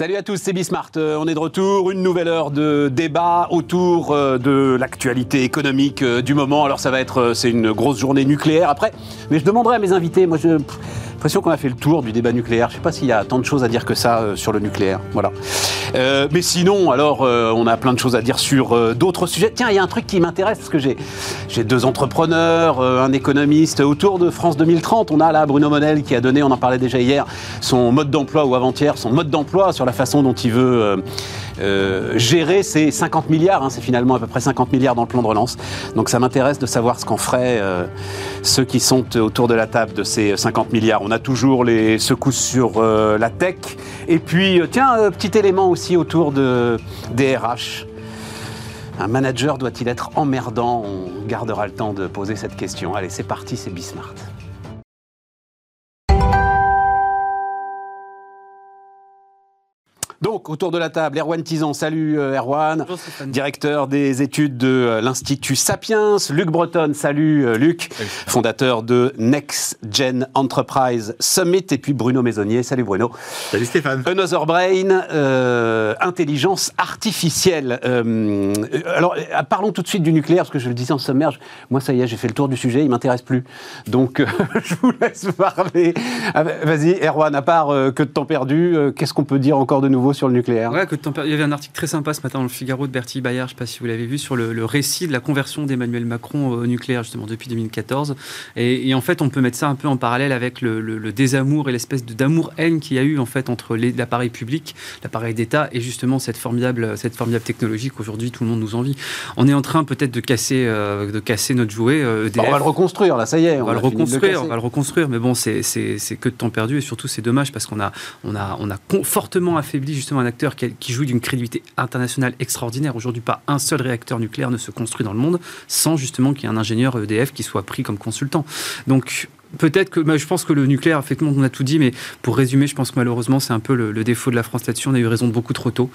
Salut à tous, c'est Bismart. Euh, on est de retour, une nouvelle heure de débat autour euh, de l'actualité économique euh, du moment. Alors ça va être, c'est une grosse journée nucléaire après, mais je demanderai à mes invités, moi je l'impression qu'on a fait le tour du débat nucléaire. Je ne sais pas s'il y a tant de choses à dire que ça euh, sur le nucléaire. Voilà. Euh, mais sinon, alors, euh, on a plein de choses à dire sur d'autres sujets. Tiens, il y a un truc qui m'intéresse parce que j'ai, j'ai deux entrepreneurs, un économiste. Autour de France 2030, on a là Bruno Monel qui a donné, on en parlait déjà hier, son mode d'emploi ou avant-hier, son mode d'emploi sur la façon dont il veut gérer ces 50 milliards. Hein, c'est finalement à peu près 50 milliards dans le plan de relance. Donc ça m'intéresse de savoir ce qu'en feraient ceux qui sont autour de la table de ces 50 milliards. A toujours les secousses sur euh, la tech. Et puis, tiens, petit élément aussi autour de, des. Un manager doit-il être emmerdant? On gardera le temps de poser cette question. Allez, c'est parti, c'est Bismart. Donc, autour de la table, Erwan Tizan. Salut euh, Erwan. Directeur des études de euh, l'Institut Sapiens. Luc Breton. Salut euh, Luc. Fondateur de Next Gen Enterprise Summit. Et puis Bruno Maisonnier. Salut Bruno. Salut Stéphane. Another Brain, intelligence artificielle. alors, parlons tout de suite du nucléaire, parce que je le disais en sommaire. Moi, ça y est, j'ai fait le tour du sujet. Il m'intéresse plus. Donc, je vous laisse parler. Ah, vas-y, Erwan, à part que de temps perdu, qu'est-ce qu'on peut dire encore de nouveau sur le nucléaire. Ouais, que il y avait un article très sympa ce matin dans le Figaro de Bertie Bayard, je ne sais pas si vous l'avez vu, sur le, récit de la conversion d'Emmanuel Macron au nucléaire, justement, depuis 2014. Et, en fait, on peut mettre ça un peu en parallèle avec le, désamour et l'espèce d'amour-haine qu'il y a eu, en fait, entre l'appareil public, l'appareil d'État et justement cette formidable, cette formidable technologie qu'aujourd'hui tout le monde nous envie. On est en train peut-être de casser, euh, de casser notre jouet. Euh, bah, on va le reconstruire, là, ça y est. On, va le reconstruire, on va le reconstruire, mais bon, c'est que de temps perdu et surtout c'est dommage parce qu'on a, on a, on a fortement affaibli justement un acteur qui, joue d'une crédibilité internationale extraordinaire. Aujourd'hui, pas un seul réacteur nucléaire ne se construit dans le monde sans justement qu'il y ait un ingénieur EDF qui soit pris comme consultant. Donc, Peut-être que bah, je pense que le nucléaire, effectivement, on a tout dit, mais pour résumer, je pense que malheureusement, c'est un peu le, défaut de la France là-dessus. On a eu raison beaucoup trop tôt.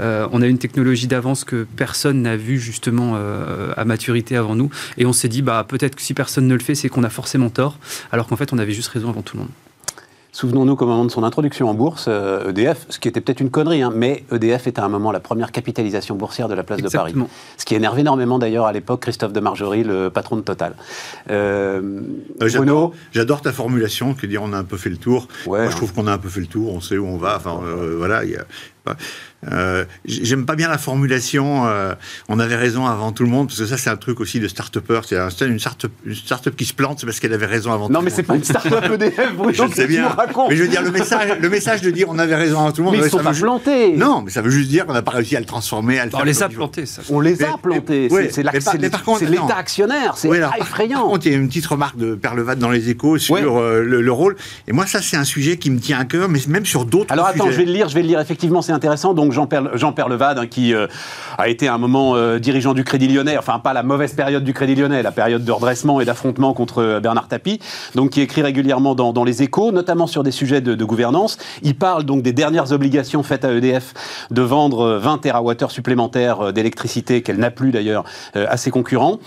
Euh, on a une technologie d'avance que personne n'a vu justement euh, à maturité avant nous. Et on s'est dit, bah, peut-être que si personne ne le fait, c'est qu'on a forcément tort, alors qu'en fait, on avait juste raison avant tout le monde. Souvenons-nous qu'au moment de son introduction en bourse, EDF, euh, e ce qui était peut-être une connerie, hein, mais EDF était à un moment la première capitalisation boursière de la place de Paris. Ce qui énerve énormément d'ailleurs à l'époque Christophe de Margerie, le patron de Total. Euh, euh J'adore ta formulation, que dire on a un peu fait le tour. Moi, je trouve qu'on a un peu fait le tour, on sait où on va. Enfin, euh, voilà, il y a euh, J'aime pas bien la formulation. Euh, on avait raison avant tout le monde, parce que ça, c'est un truc aussi de start-upper. C'est une start-up start qui se plante, c'est parce qu'elle avait raison avant non, tout le monde. Non, mais c'est pas une start-up EDF, Je sais bien. Mais je veux dire, le message, le message de dire on avait raison avant tout le monde. Mais ils sont pas plantés. Non, mais ça veut juste dire qu'on n'a pas réussi à le transformer, à le On les a plantés, ça. On les a plantés. C'est l'État actionnaire. C'est effrayant. Par contre, il y a une petite remarque de Perlevat dans les échos sur euh, le rôle. Et moi, ça, c'est un sujet qui me tient à cœur, mais même sur d'autres Alors attends, je vais le lire, je vais le lire. Effectivement, c'est intéressant. Donc, Jean Perlevade, hein, qui euh, a été un moment euh, dirigeant du Crédit Lyonnais, enfin pas la mauvaise période du Crédit Lyonnais, la période de redressement et d'affrontement contre euh, Bernard Tapie, donc qui écrit régulièrement dans, les échos, notamment sur des sujets de, gouvernance. Il parle donc des dernières obligations faites à EDF de vendre 20 TWh supplémentaires d'électricité, qu'elle n'a plus d'ailleurs, à ses concurrents.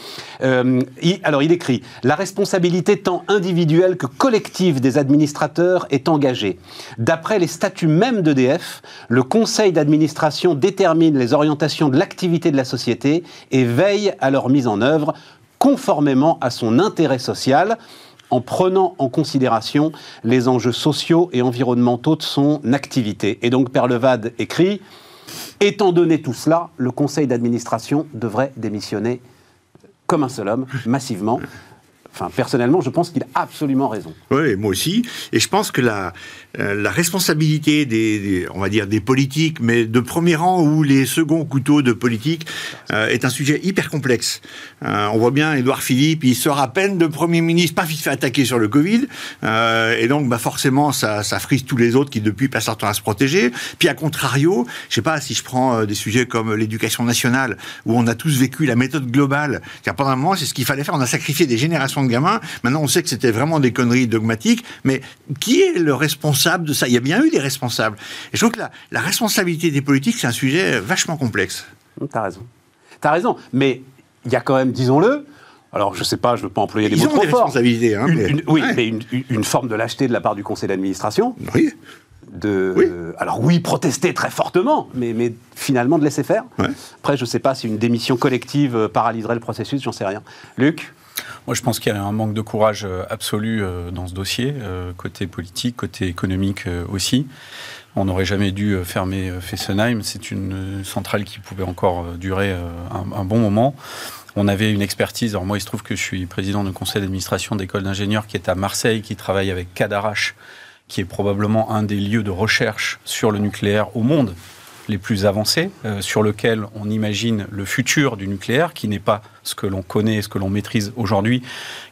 alors il écrit, la responsabilité tant individuelle que collective des administrateurs est engagée. D'après les statuts même d'EDF, le conseil d'administration détermine les orientations de l'activité de la société et veille à leur mise en œuvre conformément à son intérêt social en prenant en considération les enjeux sociaux et environnementaux de son activité. Et donc Perlevade écrit, étant donné tout cela, le conseil d'administration devrait démissionner comme un seul homme, massivement. Enfin, personnellement, je pense qu'il a absolument raison. Oui, moi aussi. Et je pense que la, la responsabilité des, on va dire, des politiques, mais de premier rang ou les seconds couteaux de politique, euh, est un sujet hyper complexe. Euh, on voit bien Édouard Philippe, il sort à peine de Premier ministre, pas vite fait attaquer sur le Covid, et donc bah, forcément ça, frise tous les autres qui depuis passent leur temps à se protéger. Puis à contrario, je sais pas si je prends des sujets comme l'éducation nationale, où on a tous vécu la méthode globale, pendant un moment c'est ce qu'il fallait faire, on a sacrifié des générations de gamins, maintenant on sait que c'était vraiment des conneries dogmatiques, mais qui est le responsable de ça. Il y a bien eu des responsables. Et je trouve que la, responsabilité des politiques, c'est un sujet vachement complexe. T'as raison. T'as raison. Mais il y a quand même, disons-le, alors, je ne sais pas, je ne veux pas employer des mots trop forts. Hein, oui, mais une, une, forme de lâcheté de la part du conseil d'administration. Oui de, alors oui, protester très fortement, mais, mais finalement de laisser faire. Après, je ne sais pas si une démission collective euh, paralyserait le processus, j'en sais rien. Luc moi, je pense qu'il y a un manque de courage euh, absolu euh, dans ce dossier, côté politique, côté économique aussi. On n'aurait jamais dû fermer Fessenheim. C'est une centrale qui pouvait encore durer un, bon moment. On avait une expertise. Alors moi, il se trouve que je suis président du conseil d'administration d'école d'ingénieurs qui est à Marseille, qui travaille avec Cadarache, qui est probablement un des lieux de recherche sur le nucléaire au monde les plus avancés, euh, sur lequel on imagine le futur du nucléaire, qui n'est pas ce que l'on connaît, ce que l'on maîtrise aujourd'hui,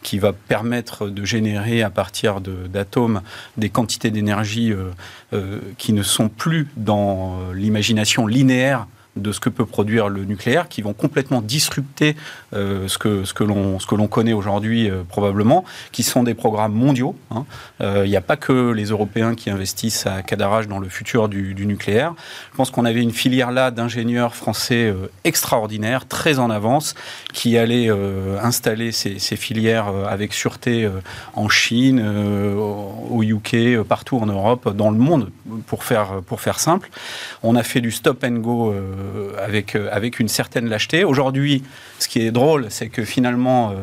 qui va permettre de générer à partir d'atomes des quantités d'énergie euh, euh, qui ne sont plus dans l'imagination linéaire de ce que peut produire le nucléaire, qui vont complètement disrupter euh, ce que, ce que l'on connaît aujourd'hui euh, probablement, qui sont des programmes mondiaux. Hein. Euh, il n'y a pas que les Européens qui investissent à Cadarache dans le futur du, nucléaire. Je pense qu'on avait une filière là d'ingénieurs français extraordinaires, très en avance, qui allaient installer ces, ces, filières avec sûreté en Chine, au UK, partout en Europe, dans le monde, pour faire, pour faire simple. On a fait du stop and go avec, euh, avec une certaine lâcheté. Aujourd'hui, ce qui est drôle, c'est que finalement,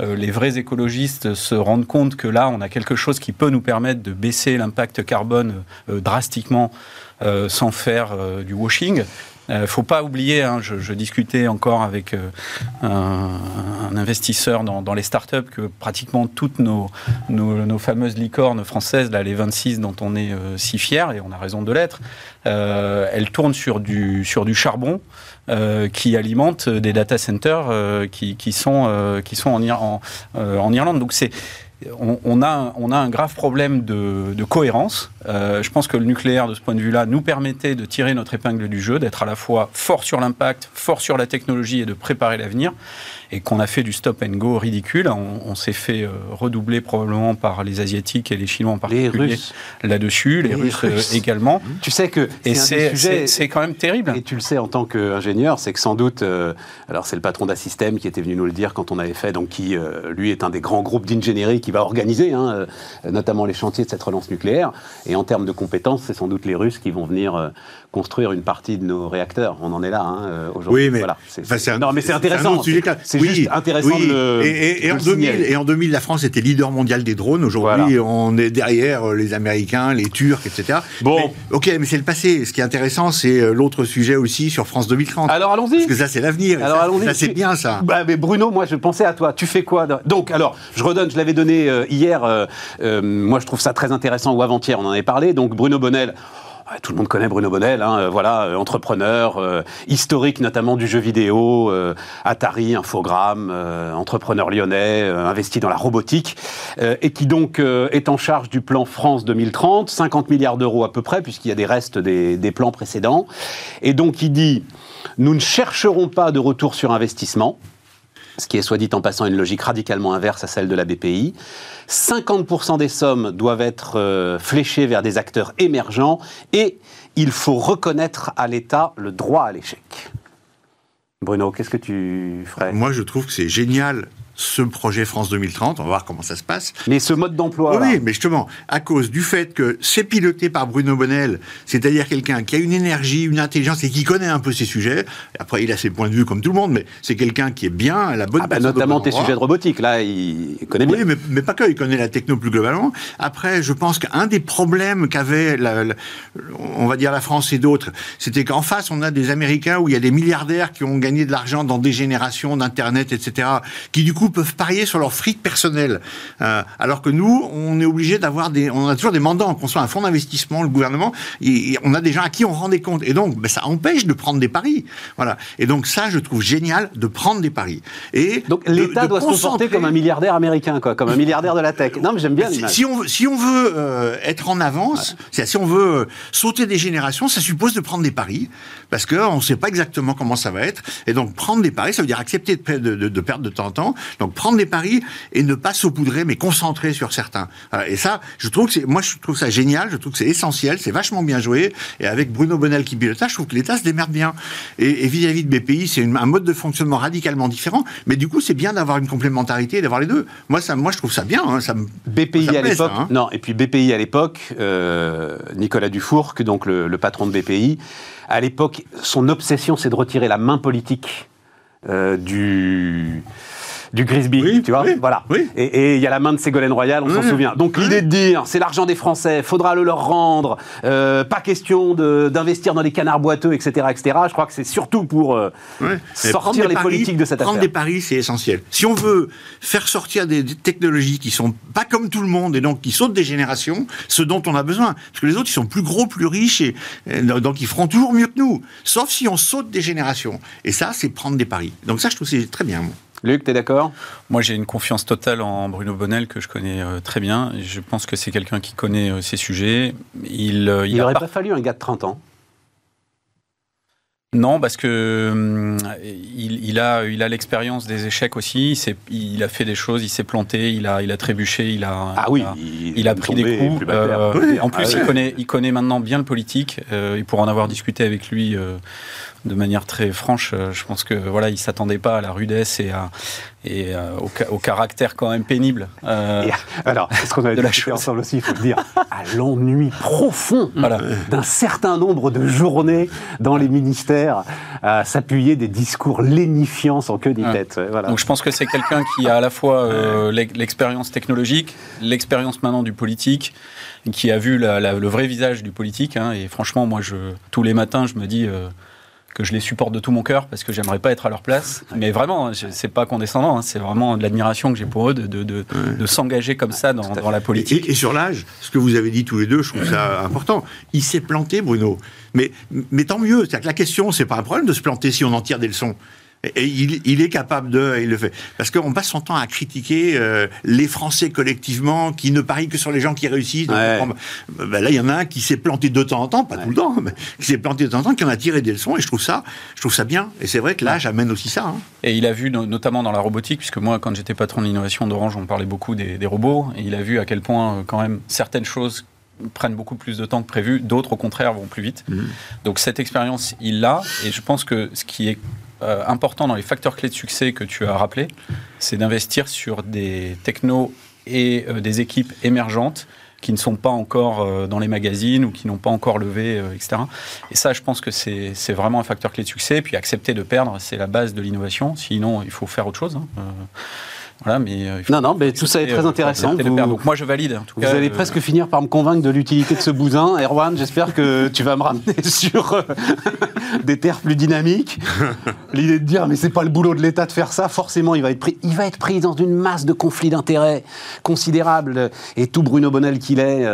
euh, les vrais écologistes se rendent compte que là, on a quelque chose qui peut nous permettre de baisser l'impact carbone drastiquement sans faire du washing. Ne faut pas oublier, hein, je, discutais encore avec un, investisseur dans, dans, les startups que pratiquement toutes nos, nos, fameuses licornes françaises, là, les 26 dont on est si fiers, et on a raison de l'être, euh, elle tourne sur du, sur du charbon euh, qui alimente des data centers euh, qui, qui, sont, qui sont en, en Irlande. Donc c'est on, a, on, a, un grave problème de, de cohérence. Je pense que le nucléaire, de ce point de vue-là, nous permettait de tirer notre épingle du jeu, d'être à la fois fort sur l'impact, fort sur la technologie et de préparer l'avenir et qu'on a fait du stop and go ridicule. On, s'est fait euh, redoubler probablement par les Asiatiques et les Chinois en particulier là-dessus, les, Russes, euh, également. Tu sais que et c'est quand même terrible. Et tu le sais en tant qu'ingénieur, c'est que sans doute, euh, alors c'est le patron d'Assystem qui était venu nous le dire quand on avait fait, donc qui lui est un des grands groupes d'ingénierie qui va organiser, hein, notamment les chantiers de cette relance nucléaire. Et en termes de compétences, c'est sans doute les Russes qui vont venir construire une partie de nos réacteurs. On en est là hein, aujourd'hui. Oui, mais voilà, c'est non, mais c'est intéressant. C'est juste intéressant de le, et, et, en 2000, et, en 2000, la France était leader mondial des drones. Aujourd'hui, on est derrière euh, les Américains, les Turcs, etc. Bon, ok, mais c'est le passé. Ce qui est intéressant, c'est euh, l'autre sujet aussi sur France 2030. Alors allons-y. Parce que ça, c'est l'avenir. Alors allons-y. Ça, c'est bien ça. Bah, mais Bruno, moi, je pensais à toi. Tu fais quoi Donc, alors, je redonne. Je l'avais donné euh, hier. moi, je trouve ça très intéressant ou avant-hier. On en avait Donc, Bruno Bonnel tout le monde connaît Bruno Bonnel, hein, euh, voilà, euh, entrepreneur, euh, historique notamment du jeu vidéo, Atari, Infogrames, entrepreneur lyonnais, investi dans la robotique, et qui donc est en charge du plan France 2030, 50 milliards d'euros à peu près, puisqu'il y a des restes des, des plans précédents. Et donc il dit, nous ne chercherons pas de retour sur investissement, ce qui est soit dit en passant une logique radicalement inverse à celle de la BPI. 50% des sommes doivent être euh, fléchées vers des acteurs émergents et il faut reconnaître à l'État le droit à l'échec. Bruno, qu'est-ce que tu ferais? Moi, je trouve que c'est génial ce projet France 2030. On va voir comment ça se passe. Mais ce mode d'emploi. Oui, mais justement, à cause du fait que c'est piloté par Bruno Bonnel, c'est-à-dire quelqu'un qui a une énergie, une intelligence et qui connaît un peu ces sujets. Après, il a ses points de vue comme tout le monde, mais c'est quelqu'un qui est bien à la bonne ah bah Notamment tes sujets de robotique, là, il connaît bien. Oui, mais, mais, pas que, il connaît la techno plus globalement. Après, je pense qu'un des problèmes qu'avait, on va dire, la France et d'autres, c'était qu'en face, on a des Américains où il y a des milliardaires qui ont gagné de l'argent dans des générations d'Internet, etc., qui du coup peuvent parier sur leur fric personnel. Euh, alors que nous, on est obligé d'avoir des, on a toujours des mandants, qu'on soit un fonds d'investissement, le gouvernement, et, on a des gens à qui on rend des comptes. Et donc, ben, ça empêche de prendre des paris. Voilà. Et donc ça, je trouve génial de prendre des paris. Et donc l'État doit se comporter comme un milliardaire américain, quoi, comme un milliardaire de la tech. Non, mais j'aime bien si, si, on si on veut euh, être en avance, si on veut euh, sauter des générations, ça suppose de prendre des paris parce qu'on ne sait pas exactement comment ça va être. Et donc prendre des paris, ça veut dire accepter de, de, de perdre de temps en temps Donc prendre des paris et ne pas saupoudrer, mais concentrer sur certains. Et ça, je trouve que c'est, moi, je trouve ça génial. Je trouve que c'est essentiel. C'est vachement bien joué. Et avec Bruno Bonnel qui pilote je trouve que l'État se démerde bien. Et vis-à-vis de BPI, c'est un mode de fonctionnement radicalement différent. Mais du coup, c'est bien d'avoir une complémentarité et d'avoir les deux. Moi, ça, moi, je trouve ça bien. Hein. ça me, BPI à l'époque. Hein. Non, et puis BPI à l'époque, euh, Nicolas Dufourc, donc le, le patron de BPI, à l'époque, son obsession, c'est de retirer la main politique euh, du du Grisby, tu vois. voilà. Et il y a la main de Ségolène Royal, on s'en souvient. Donc l'idée de dire, c'est l'argent des Français, faudra le leur rendre, euh, pas question d'investir dans les canards boiteux, etc., etc. Je crois que c'est surtout pour euh, sortir les politiques de cette prendre affaire. Prendre des paris, c'est essentiel. Si on veut faire sortir des, technologies qui sont pas comme tout le monde et donc qui sautent des générations, ce dont on a besoin, parce que les autres ils sont plus gros, plus riches et, donc ils feront toujours mieux que nous. Sauf si on saute des générations. Et ça, c'est prendre des paris. Donc ça, je trouve c'est très bien. Luc, tu es d'accord? Moi, j'ai une confiance totale en Bruno Bonnel, que je connais euh, très bien. Je pense que c'est quelqu'un qui connaît euh, ses sujets. Il n'aurait euh, pas... fallu un gars de 30 ans? Non, parce que hum, il, a, il a l'expérience des échecs aussi. Il, il, a fait des choses, il s'est planté, il a, il a trébuché, il a, ah oui, il, a, pris des coups. en plus, ah il, connaît, il connaît maintenant bien le politique. et pour en avoir discuté avec lui de manière très franche. Euh, je pense que voilà, il s'attendait pas à la rudesse et, à, et euh, au, caractère quand même pénible. Euh, alors, ce qu'on avait de la chose ensemble aussi, il faut le dire, à l'ennui profond d'un certain nombre de journées dans les ministères à s'appuyer des discours lénifiants sans queue ni tête. Voilà. Donc je pense que c'est quelqu'un qui a à la fois l'expérience technologique, l'expérience maintenant du politique, qui a vu le vrai visage du politique. Hein, et franchement, moi, je, tous les matins, je me dis que je les supporte de tout mon cœur parce que j'aimerais pas être à leur place. Mais vraiment, hein, c'est pas condescendant, hein, c'est vraiment de l'admiration que j'ai pour eux de, de, de, s'engager comme ça dans, dans, la politique. Et, sur l'âge, ce que vous avez dit tous les deux, je trouve ça important. Il s'est planté, Bruno. Mais, mais tant mieux. C'est-à-dire que la question, c'est pas un problème de se planter si on en tire des leçons. Et il, est capable de, il le fait. Parce qu'on passe son temps à critiquer euh, les Français collectivement, qui ne parient que sur les gens qui réussissent. Ben là, il y en a un qui s'est planté de temps en temps, pas tout le temps, mais qui s'est planté de temps en temps, qui en a tiré des leçons. Et je trouve ça, je trouve ça bien. Et c'est vrai que l'âge amène aussi ça. Hein. Et il a vu, notamment dans la robotique, puisque moi, quand j'étais patron de l'innovation d'Orange, on parlait beaucoup des, robots. Et il a vu à quel point, euh, quand même, certaines choses prennent beaucoup plus de temps que prévu, d'autres au contraire vont plus vite. Mmh. Donc cette expérience, il l'a, et je pense que ce qui est euh, important dans les facteurs clés de succès que tu as rappelé, c'est d'investir sur des technos et euh, des équipes émergentes qui ne sont pas encore euh, dans les magazines ou qui n'ont pas encore levé, etc. Et ça, je pense que c'est vraiment un facteur clé de succès. Puis accepter de perdre, c'est la base de l'innovation. Sinon, il faut faire autre chose. Hein mais euh, non, non, mais tout ça est très euh, intéressant. Donc moi, je valide. vous allez euh, presque finir par me convaincre de l'utilité de ce bousin, Erwan. J'espère que tu vas me ramener sur des terres plus dynamiques. L'idée de dire, mais c'est pas le boulot de l'État de faire ça. Forcément, il va être pris. Il va être pris dans une masse de conflits d'intérêts considérables. Et tout Bruno Bonnel qu'il est.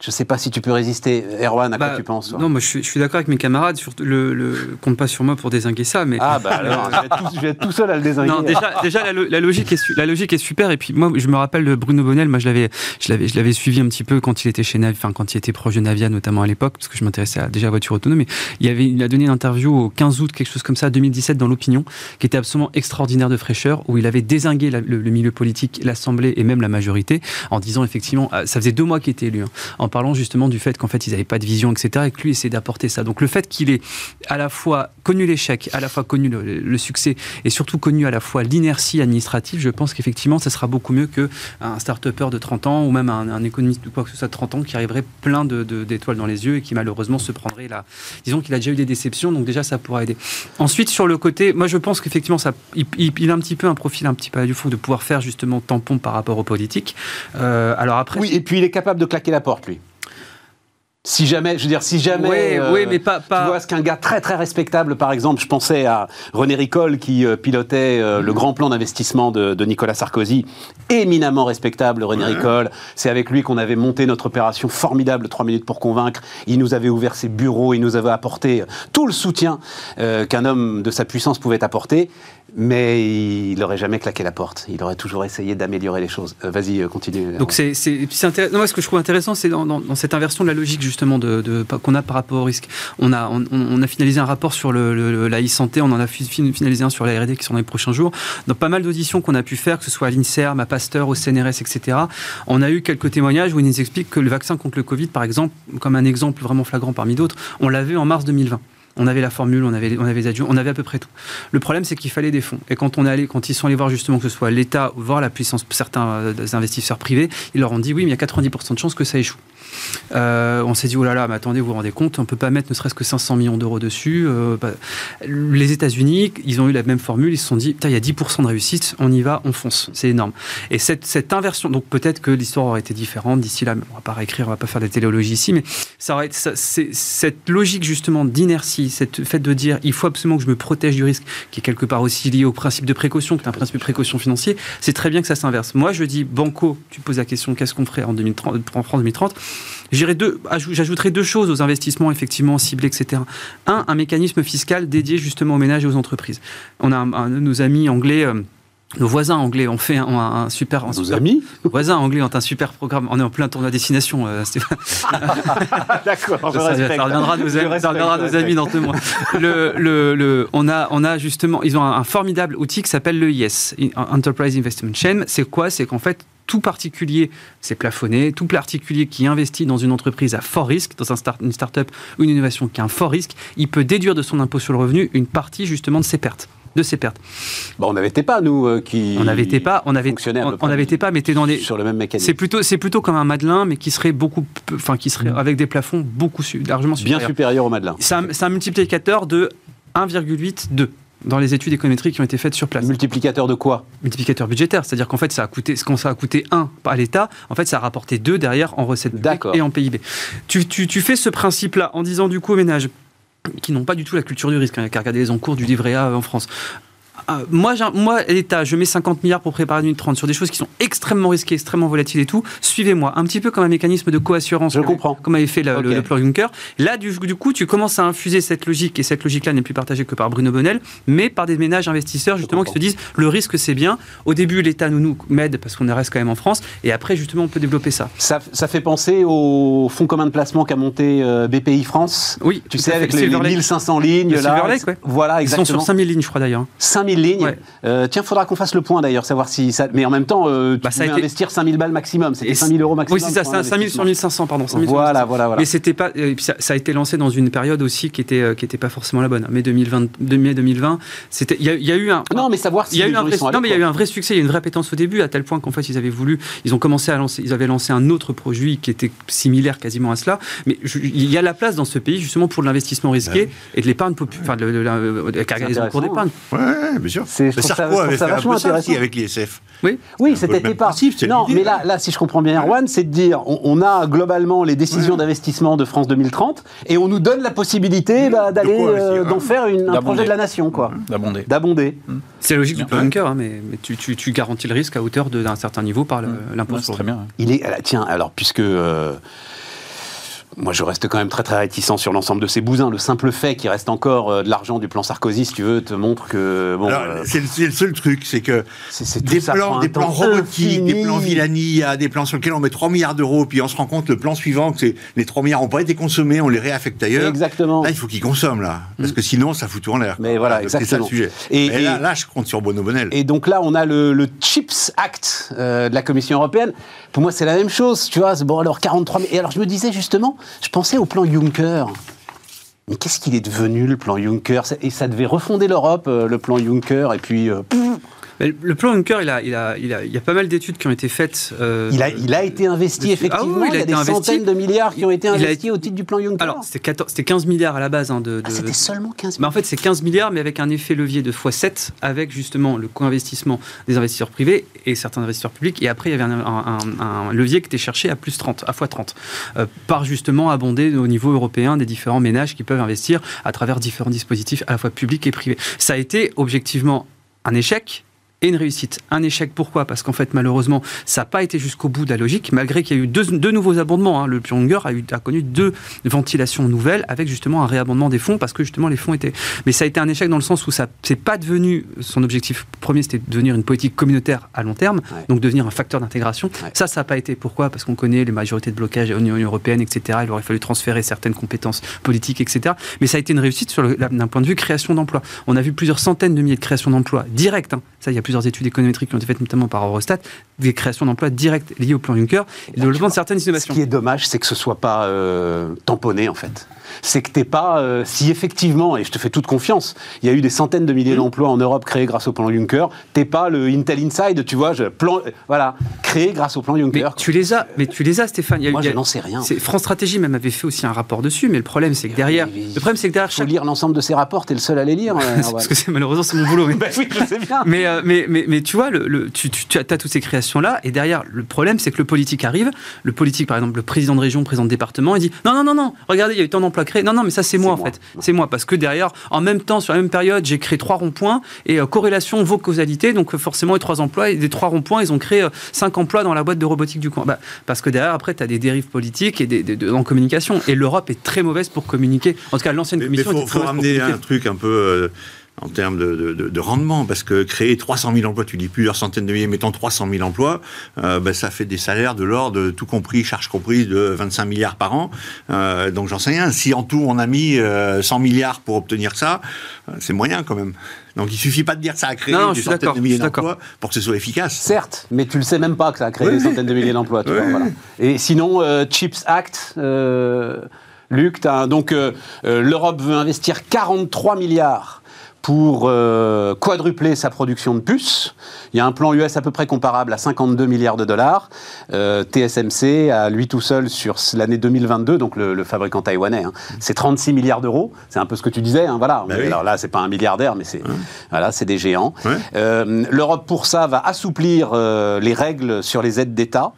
Je ne sais pas si tu peux résister. Erwan, à quoi bah, tu penses Non, moi je suis, d'accord avec mes camarades. Sur le, le, compte pas sur moi pour désinguer ça. Mais... Ah, bah alors, je, vais être tout, seul à le désinguer. Non, déjà, déjà la, logique est, la logique est super. Et puis moi, je me rappelle de Bruno Bonnel. Moi, je l'avais, je l'avais, je l'avais suivi un petit peu quand il était chez Navia, enfin, quand il était proche de Navia, notamment à l'époque, parce que je m'intéressais déjà à la voiture autonome. Mais il, avait, il a donné une interview au 15 août, quelque chose comme ça, 2017, dans l'Opinion, qui était absolument extraordinaire de fraîcheur, où il avait désingué le, milieu politique, l'Assemblée et même la majorité, en disant effectivement, ah, ça faisait deux mois qu'il était élu, hein, en parlant justement du fait qu'en fait ils n'avaient pas de vision, etc. Et que lui essaie d'apporter ça. Donc le fait qu'il ait à la fois connu l'échec, à la fois connu le, succès et surtout connu à la fois l'inertie administrative, je pense qu'effectivement ça sera beaucoup mieux qu'un start-upper de 30 ans ou même un, économiste ou quoi que ce soit de 30 ans qui arriverait plein d'étoiles de, dans les yeux et qui malheureusement se prendrait là. Disons qu'il a déjà eu des déceptions, donc déjà ça pourra aider. Ensuite sur le côté, moi je pense qu'effectivement ça, il, a un petit peu un profil un petit peu du fond de pouvoir faire justement tampon par rapport aux politiques. Euh, alors après. Oui, et puis il est capable de claquer la porte lui. Si jamais, je veux dire, si jamais, oui, oui, euh, mais pas, pas... tu vois, ce qu'un gars très très respectable, par exemple, je pensais à René Ricol qui euh, pilotait euh, le grand plan d'investissement de, de, Nicolas Sarkozy, éminemment respectable, René Ricol. C'est avec lui qu'on avait monté notre opération formidable, 3 minutes pour convaincre. Il nous avait ouvert ses bureaux, il nous avait apporté tout le soutien qu'un homme de sa puissance pouvait apporter. Mais il n'aurait jamais claqué la porte. Il aurait toujours essayé d'améliorer les choses. Euh, Vas-y, euh, continue. Donc c'est, intéressant. Ce que je trouve intéressant, c'est dans, dans- cette inversion de la logique justement de, qu'on a par rapport au risque. On a, on, a finalisé un rapport sur le, le- la e-santé, on en a fi- fin- finalisé un sur la R&D qui sont dans les prochains jours. Dans pas mal d'auditions qu'on a pu faire, que ce soit à l'INSERM, à Pasteur, au CNRS, etc., on a eu quelques témoignages où ils nous expliquent que le vaccin contre le Covid, par exemple, comme un exemple vraiment flagrant parmi d'autres, on l'a vu en mars 2020. On avait la formule, on avait, les adjuvants, on avait à peu près tout. Le problème, c'est qu'il fallait des fonds. Et quand on est quand ils sont allés voir justement que ce soit l'État ou voir la puissance, certains euh, investisseurs privés, ils leur ont dit oui, mais il y a 90% de chances que ça échoue. Euh, on s'est dit oh là là, mais attendez, vous vous rendez compte, on peut pas mettre ne serait-ce que 500 millions d'euros dessus. euh, bah, les États-Unis, ils ont eu la même formule, ils se sont dit il y a 10% de réussite, on y va, on fonce, c'est énorme. Et cette, inversion, donc peut-être que l'histoire aurait été différente d'ici là, mais on va pas réécrire, on va pas faire des téléologies ici, mais ça aurait cette logique justement d'inertie, cette fait de dire il faut absolument que je me protège du risque, qui est quelque part aussi lié au principe de précaution, qui est un principe de précaution financier, c'est très bien que ça s'inverse. Moi, je dis Banco, tu poses la question qu'est-ce qu'on ferait en 2030, en France 2030 J'irai j'ajouterai deux choses aux investissements effectivement ciblés, etc. Un, un mécanisme fiscal dédié justement aux ménages et aux entreprises. On a un, un de nos amis anglais. euh, nos voisins anglais ont fait un, super, un Nos super- amis nos voisins anglais ont un super programme. On est en plein tournoi destination. euh, Stéphane. D'accord, je ça, respecte. ça reviendra à nos amis, ça reviendra à nos amis dans deux mois. Le, le, le- on, a, on a justement, ils ont un, un formidable outil qui s'appelle l'EIS, Enterprise Investment Chain. C'est quoi? C'est qu'en fait, tout particulier, c'est plafonné, tout particulier qui investit dans une entreprise à fort risque, dans un start, une start-up ou une innovation qui a un fort risque, il peut déduire de son impôt sur le revenu une partie justement de ses pertes. De ses pertes. Bon, on n'avait pas, nous, euh, qui. On n'avait pas, on avait, on, on avait pas, mais dans les, Sur le même mécanisme. c'est plutôt, c'est plutôt comme un Madelin, mais qui serait beaucoup, enfin qui serait avec des plafonds beaucoup largement Bien supérieurs. supérieur au Madelin. C'est un, multiplicateur de 1,8, 2 dans les études économétriques qui ont été faites sur place. Multiplicateur de quoi? Multiplicateur budgétaire, c'est-à-dire qu'en fait, ça a coûté, quand ça a coûté 1 à l'État, en fait, ça a rapporté 2 derrière en recettes et en PIB. Tu, tu- tu fais ce principe-là en disant du coup aux ménages qui n'ont pas du tout la culture du risque, hein, qu'à regarder les encours du livret A en France. Ah, moi, l'État, je mets 50 milliards pour préparer 2030 sur des choses qui sont extrêmement risquées, extrêmement volatiles et tout. Suivez-moi, un petit peu comme un mécanisme de coassurance. Je comme- comprends. Comme avait fait la- le, le plan Juncker. Là, du, du coup, tu commences à infuser cette logique, et cette logique-là n'est plus partagée que par Bruno Bonnel, mais par des ménages investisseurs, justement, qui se disent le risque, c'est bien. Au début, l'État nous, nous m'aide parce qu'on reste quand même en France, et après, justement, on peut développer ça. ça, ça fait penser au fonds commun de placement qu'a monté euh, BPI France. Oui, Tu sais, avec Le les, les Silver Lake. 1500 lignes, Le là. Ouais. Voilà, Ils sont exactement. sur 5000 lignes, je crois d'ailleurs. 5000 lignes. Ouais. Euh, tiens, faudra qu'on fasse le point d'ailleurs, savoir si ça. Mais en même temps, euh, tu Bah, ça a pouvais été- investir 5000 balles maximum. C'était Et 5000 euros maximum. Oui, c'est ça, pour un 5000 sur 1500, pardon. 5000 sur Voilà, 1500. voilà, voilà. Mais c'était pas, et puis ça, ça a été lancé dans une période aussi qui était, euh, qui était pas forcément la bonne. Mai 2020, de mai 2020, c'était, il y, a- il y a eu un. Non, mais savoir si il y a eu les un vrai, non, mais il y a eu un vrai succès, il y a eu une vraie appétence au début, à tel point qu'en fait, ils avaient voulu, ils ont commencé à lancer, ils avaient lancé un autre produit qui était similaire quasiment à cela. Mais je- il y a la place dans ce pays justement pour l'investissement risqué et de l'épargne populaire, enfin, de, de, de, de- de de cours d'épargne. Ouais, bien sûr. C'est- Mais ça- avait ça fait un vachement peu ça aussi intéressant. avec l'ISF. Oui. Oui, c'était pas. principe, c'est Non, mais là, là, si je comprends bien, Erwan, c'est de dire, on, on a globalement les décisions d'investissement de France 2030 et on nous donne la possibilité bah, d'aller euh, hein. d'en faire une- un projet de la nation, quoi, D'abonder. d'abonder. C'est la logique du plan Juncker, hein, mais, mais tu, tu- tu garantis le risque à hauteur d'un certain niveau par le- l'impôt Ouais, sur c'est le très bien. Il est, ah, tiens, alors puisque euh, moi je reste quand même très très réticent sur l'ensemble de ces bousins, le simple fait qu'il reste encore euh, de l'argent du plan Sarkozy, si tu veux, te montre que bon, euh, c'est le, c'est le seul truc, c'est que c'est c'est tout des plans, des plans robotiques, des plans Villania, des plans sur lesquels on met 3 milliards d'euros, puis on se rend compte le plan suivant que c'est- les 3 milliards n'ont pas été consommés, on les réaffecte ailleurs. Exactement. Là, il faut qu'ils consomment, là. Parce que sinon, ça fout tout en l'air. Mais voilà, C'est ça exactement. le sujet. Et- là, là, je compte sur Bono Bonnel. Et donc là, on a le, le CHIPS Act euh, de la Commission européenne. Pour moi, c'est la même chose, tu vois. c'est Bon, alors 43 000. Et alors, je me disais justement, je pensais au plan Juncker. Mais qu'est-ce qu'il est devenu, le plan Juncker? Et ça devait refonder l'Europe, euh, le plan Juncker. Et puis, euh, Mais Le plan Juncker, il, a, il, a, il, a, il y a pas mal d'études qui ont été faites. euh, il, a, il a été investi, dessus. effectivement. Ah oui, il, y a été des investi. centaines de milliards qui ont été a investis au titre du plan Juncker. Alors, c'était 14 c'était 15 milliards à la base. hein, de, Ah, c'était seulement 15 Mais en fait, c'est 15 milliards, mais avec un effet levier de x7, avec justement le co-investissement des investisseurs privés et certains investisseurs publics. Et après, il y avait un, un- un- un levier qui était cherché à plus 30, à x30, euh, par justement abonder au niveau européen des différents ménages qui peuvent investir à travers différents dispositifs, à la fois publics et privés. Ça a été objectivement un échec. Et une réussite. Un échec, pourquoi? Parce qu'en fait, malheureusement, ça n'a pas été jusqu'au bout de la logique, malgré qu'il y a eu deux, deux nouveaux abondements. Hein. Le Pyongyang a, eu, a connu deux ventilations nouvelles avec justement un réabondement des fonds, parce que justement les fonds étaient. Mais ça a été un échec dans le sens où ça c'est pas devenu son objectif premier, c'était de devenir une politique communautaire à long terme, donc devenir un facteur d'intégration. Ça, ça n'a pas été. Pourquoi? Parce qu'on connaît les majorités de blocage à l'Union européenne, etc. Il aurait fallu transférer certaines compétences politiques, etc. Mais ça a été une réussite d'un point de vue création d'emplois. On a vu plusieurs centaines de milliers de créations d'emplois directes. Hein. Ça, il y a plusieurs études économétriques qui ont été faites notamment par Eurostat, des créations d'emplois directes liées au plan Juncker et le développement de certaines innovations. Ce qui est dommage, c'est que ce soit pas euh, tamponné en fait c'est que t'es pas, euh, si effectivement, et je te fais toute confiance, il y a eu des centaines de milliers mmh. d'emplois en Europe créés grâce au plan Juncker, t'es pas le Intel Inside, tu vois, je, plan, voilà, créé grâce au plan Juncker. Mais tu les as, mais tu les as, Stéphane. Moi, je n'en sais rien. France Stratégie même avait fait aussi un rapport dessus, mais le problème, c'est que derrière, le problème, c'est que derrière, faut lire l'ensemble de ces rapports, t'es le seul à les lire. Euh, parce que c'est malheureusement c'est mon boulot. Mais... Bah oui, je sais bien. mais, euh, mais, mais, mais, tu vois, le, tu, tu, as toutes ces créations là, et derrière, le problème, c'est que le politique arrive, le politique, par exemple, le président de région, président de département, il dit non, non, non, non, regardez, il y a eu tant d'emplois créés. Non, non, mais ça, c'est moi, en fait. C'est moi, parce que derrière, en même temps, sur la même période, j'ai créé trois ronds-points et euh, corrélation vaut causalité. Donc, forcément, les trois emplois, et des trois ronds-points, ils ont créé cinq emplois dans la boîte de robotique du coin. Bah, parce que derrière, après, tu as des dérives politiques et des, en communication. Et l'Europe est très mauvaise pour communiquer. En tout cas, l'ancienne commission. Il faut, ramener un truc un peu. Euh, en termes de, rendement, parce que créer 300 000 emplois, tu dis plusieurs centaines de milliers, mettons 300 000 emplois, euh, ben, ça fait des salaires de l'ordre, tout compris, charges comprises, de 25 milliards par an. Euh, donc j'en sais rien. Si en tout on a mis 100 euh, milliards pour obtenir ça, c'est moyen quand même. Donc il suffit pas de dire que ça a créé des centaines de milliers d'emplois pour que ce soit efficace. Certes, mais tu le sais même pas que ça a créé des centaines de milliers d'emplois. Et sinon, Chips Act. Luc, donc l'Europe veut investir 43 milliards pour euh, quadrupler sa production de puces. Il y a un plan US à peu près comparable à 52 milliards de dollars. Euh, TSMC, à lui tout seul sur l'année 2022, donc le, fabricant taïwanais, hein, c'est 36 milliards d'euros. C'est un peu ce que tu disais. Hein, voilà. Bah alors là, c'est pas un milliardaire, mais c'est voilà, c'est des géants. Euh, L'Europe pour ça va assouplir les règles sur les aides d'État.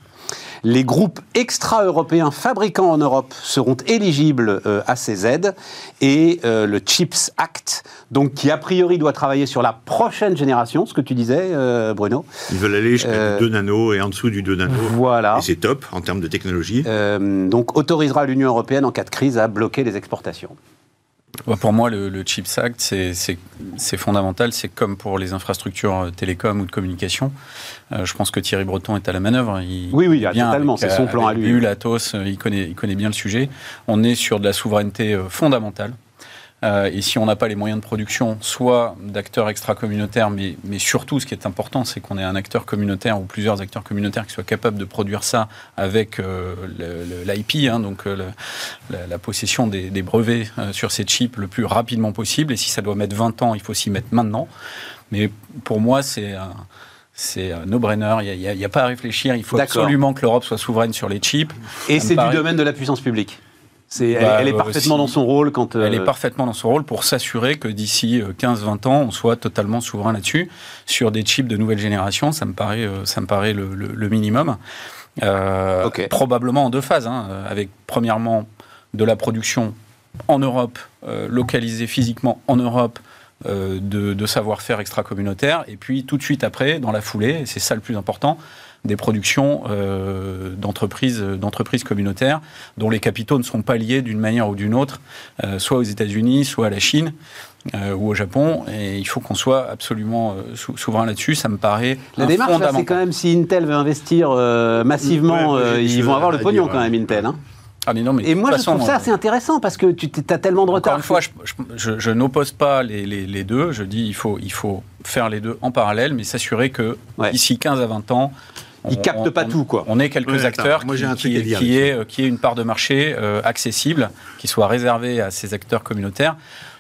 Les groupes extra-européens fabricants en Europe seront éligibles euh, à ces aides et euh, le CHIPS Act, donc qui a priori doit travailler sur la prochaine génération, ce que tu disais, euh, Bruno. Ils veulent aller jusqu'à 2 nano et en dessous du 2 nano. Voilà. Et c'est top en termes de technologie. donc autorisera l'Union européenne en cas de crise à bloquer les exportations. Pour moi, le, CHIPS Act, c'est fondamental. C'est comme pour les infrastructures euh, télécom ou de communication. Euh, je pense que Thierry Breton est à la manœuvre. oui, oui, totalement. C'est son plan à lui. Atos, euh, il connaît, il connaît bien le sujet. On est sur de la souveraineté fondamentale. Euh, et si on n'a pas les moyens de production, soit d'acteurs extra-communautaires, mais, mais, surtout, ce qui est important, c'est qu'on ait un acteur communautaire ou plusieurs acteurs communautaires qui soient capables de produire ça avec euh, l'IP, hein, donc euh, la, possession des, brevets sur ces chips le plus rapidement possible. Et si ça doit mettre 20 ans, il faut s'y mettre maintenant. Mais pour moi, c'est c'est un no-brainer, il n'y a, a, pas à réfléchir, il faut absolument que l'Europe soit souveraine sur les chips. Et c'est du domaine de la puissance publique elle, est parfaitement dans son rôle quand. Elle est euh, parfaitement dans son rôle pour s'assurer que d'ici 15-20 euh, ans, on soit totalement souverain là-dessus. Sur des chips de nouvelle génération, ça me paraît, euh, ça me paraît le, minimum. Probablement en deux phases, hein, avec premièrement de la production en Europe, localisée physiquement en Europe, de, de savoir-faire extra-communautaire, et puis tout de suite après, dans la foulée, et c'est ça le plus important, des productions euh, d'entreprises, d'entreprises communautaires dont les capitaux ne sont pas liés d'une manière ou d'une autre, euh, soit aux États-Unis, soit à la Chine. Euh, ou au Japon, et il faut qu'on soit absolument souverain là-dessus. Ça me paraît la démarche. c'est quand même si Intel veut investir massivement, ils vont avoir le pognon quand même Intel. Hein. Ah mais non, mais et moi, je trouve ça assez intéressant parce que tu as tellement de retard. Encore une fois, je, je, n'oppose pas les, les, deux. Je dis il faut, il faut faire les deux en parallèle, mais s'assurer que d'ici 15 à 20 ans, ils captent pas tout, quoi. On est quelques acteurs moi, qui, un qui, qui, est, euh, qui est une part de marché euh, accessible, qui soit réservée à ces acteurs communautaires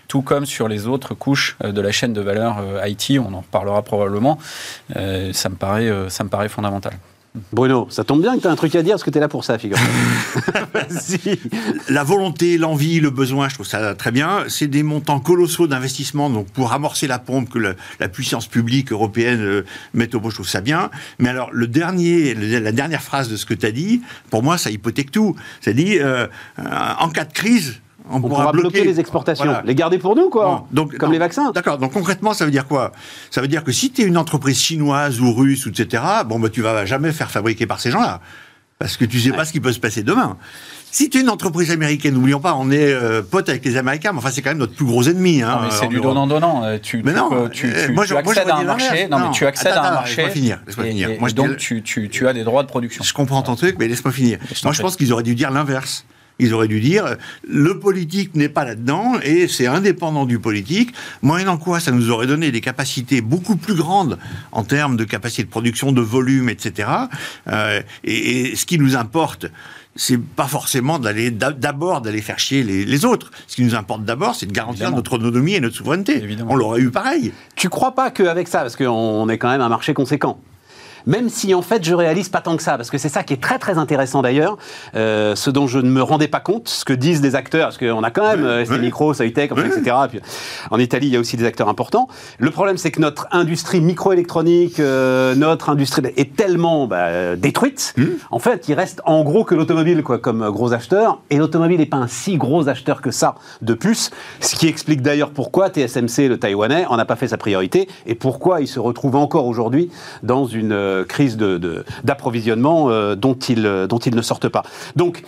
tout comme sur les autres couches euh, de la chaîne de valeur IT, on en reparlera probablement, ça, me paraît, ça me paraît fondamental. Bruno, ça tombe bien que tu as un truc à dire parce que tu es là pour ça, figure La volonté, l'envie, le besoin, je trouve ça très bien. C'est des montants colossaux d'investissement, donc pour amorcer la pompe que la puissance publique européenne euh, met au bout, je trouve ça bien. Mais alors, le dernier, la dernière phrase de ce que tu as dit, pour moi, ça hypothèque tout. C'est dit, euh, en cas de crise, On, pourra, bloquer, les exportations, les garder pour nous, quoi. donc, comme les vaccins. D'accord. Donc concrètement, ça veut dire quoi? Ça veut dire que si tu es une entreprise chinoise ou russe, etc., bon, bah, tu vas jamais faire fabriquer par ces gens-là. Parce que tu sais pas ce qui peut se passer demain. Si tu es une entreprise américaine, n'oublions pas, on est euh, potes avec les Américains, mais enfin c'est quand même notre plus gros ennemi. Hein, mais c'est du donnant-donnant. Euh, tu, mais non, tu, tu, moi, tu accèdes à un marché. Non, mais tu accèdes à un marché. Laisse-moi finir. Moi, donc tu, tu, as des droits de production. Je comprends ton truc, mais laisse-moi finir. Moi, je pense qu'ils auraient dû dire l'inverse. Ils auraient dû dire le politique n'est pas là-dedans et c'est indépendant du politique. Moyennant quoi, ça nous aurait donné des capacités beaucoup plus grandes en termes de capacité de production, de volume, etc. Euh, et, et, ce qui nous importe, c'est pas forcément d'aller d'abord d'aller faire chier les, autres. Ce qui nous importe d'abord, c'est de garantir notre autonomie et notre souveraineté. On l'aurait eu pareil. Tu crois pas qu'avec ça, parce qu'on est quand même un marché conséquent, même si en fait je réalise pas tant que ça, parce que c'est ça qui est très très intéressant d'ailleurs, euh, ce dont je ne me rendais pas compte, ce que disent des acteurs, parce qu'on a quand même euh, ST Micro, Soitec, etc. Puis, en Italie, il y a aussi des acteurs importants. Le problème, c'est que notre industrie microélectronique, euh, notre industrie est tellement bah, détruite, hmm. en fait, il reste en gros que l'automobile quoi, comme gros acheteur, et l'automobile n'est pas un si gros acheteur que ça de plus, ce qui explique d'ailleurs pourquoi TSMC, le taïwanais, en a pas fait sa priorité, et pourquoi il se retrouve encore aujourd'hui dans une euh, crise d'approvisionnement de, euh, dont, ils, euh, dont ils ne sortent pas. Donc,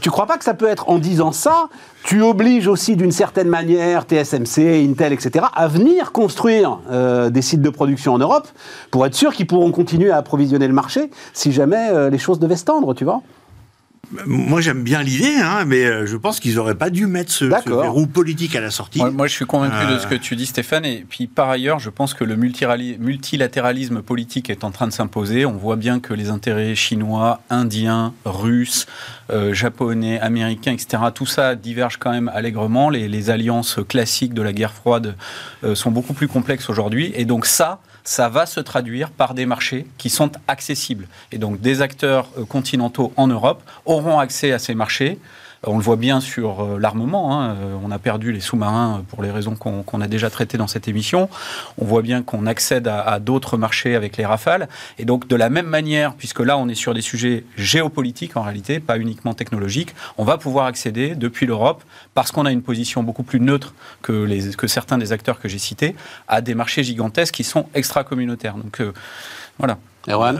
tu crois pas que ça peut être en disant ça, tu obliges aussi d'une certaine manière TSMC, Intel, etc., à venir construire des sites de production en Europe pour être sûr qu'ils pourront continuer à approvisionner le marché si jamais les choses devaient se tendre, tu vois? Moi, j'aime bien l'idée, hein, mais euh, je pense qu'ils n'auraient pas dû mettre ce, verrou politique à la sortie. Moi, je suis convaincu de ce que tu dis, Stéphane. Et puis, par ailleurs, je pense que le multilatéralisme politique est en train de s'imposer. On voit bien que les intérêts chinois, indiens, russes, euh, japonais, américains, etc., tout ça diverge quand même allègrement. Les, alliances classiques de la guerre froide euh, sont beaucoup plus complexes aujourd'hui. Et donc, ça, ça va se traduire par des marchés qui sont accessibles. Et donc des acteurs euh, continentaux en Europe auront accès à ces marchés on le voit bien sur euh, l'armement. Hein. Euh, on a perdu les sous-marins pour les raisons qu'on a déjà traitées dans cette émission. On voit bien qu'on accède à, d'autres marchés avec les rafales. Et donc, de la même manière, puisque là, on est sur des sujets géopolitiques en réalité, pas uniquement technologiques, on va pouvoir accéder depuis l'Europe, parce qu'on a une position beaucoup plus neutre que, les, que certains des acteurs que j'ai cités, à des marchés gigantesques qui sont extra-communautaires. Donc, euh, voilà. Erwan?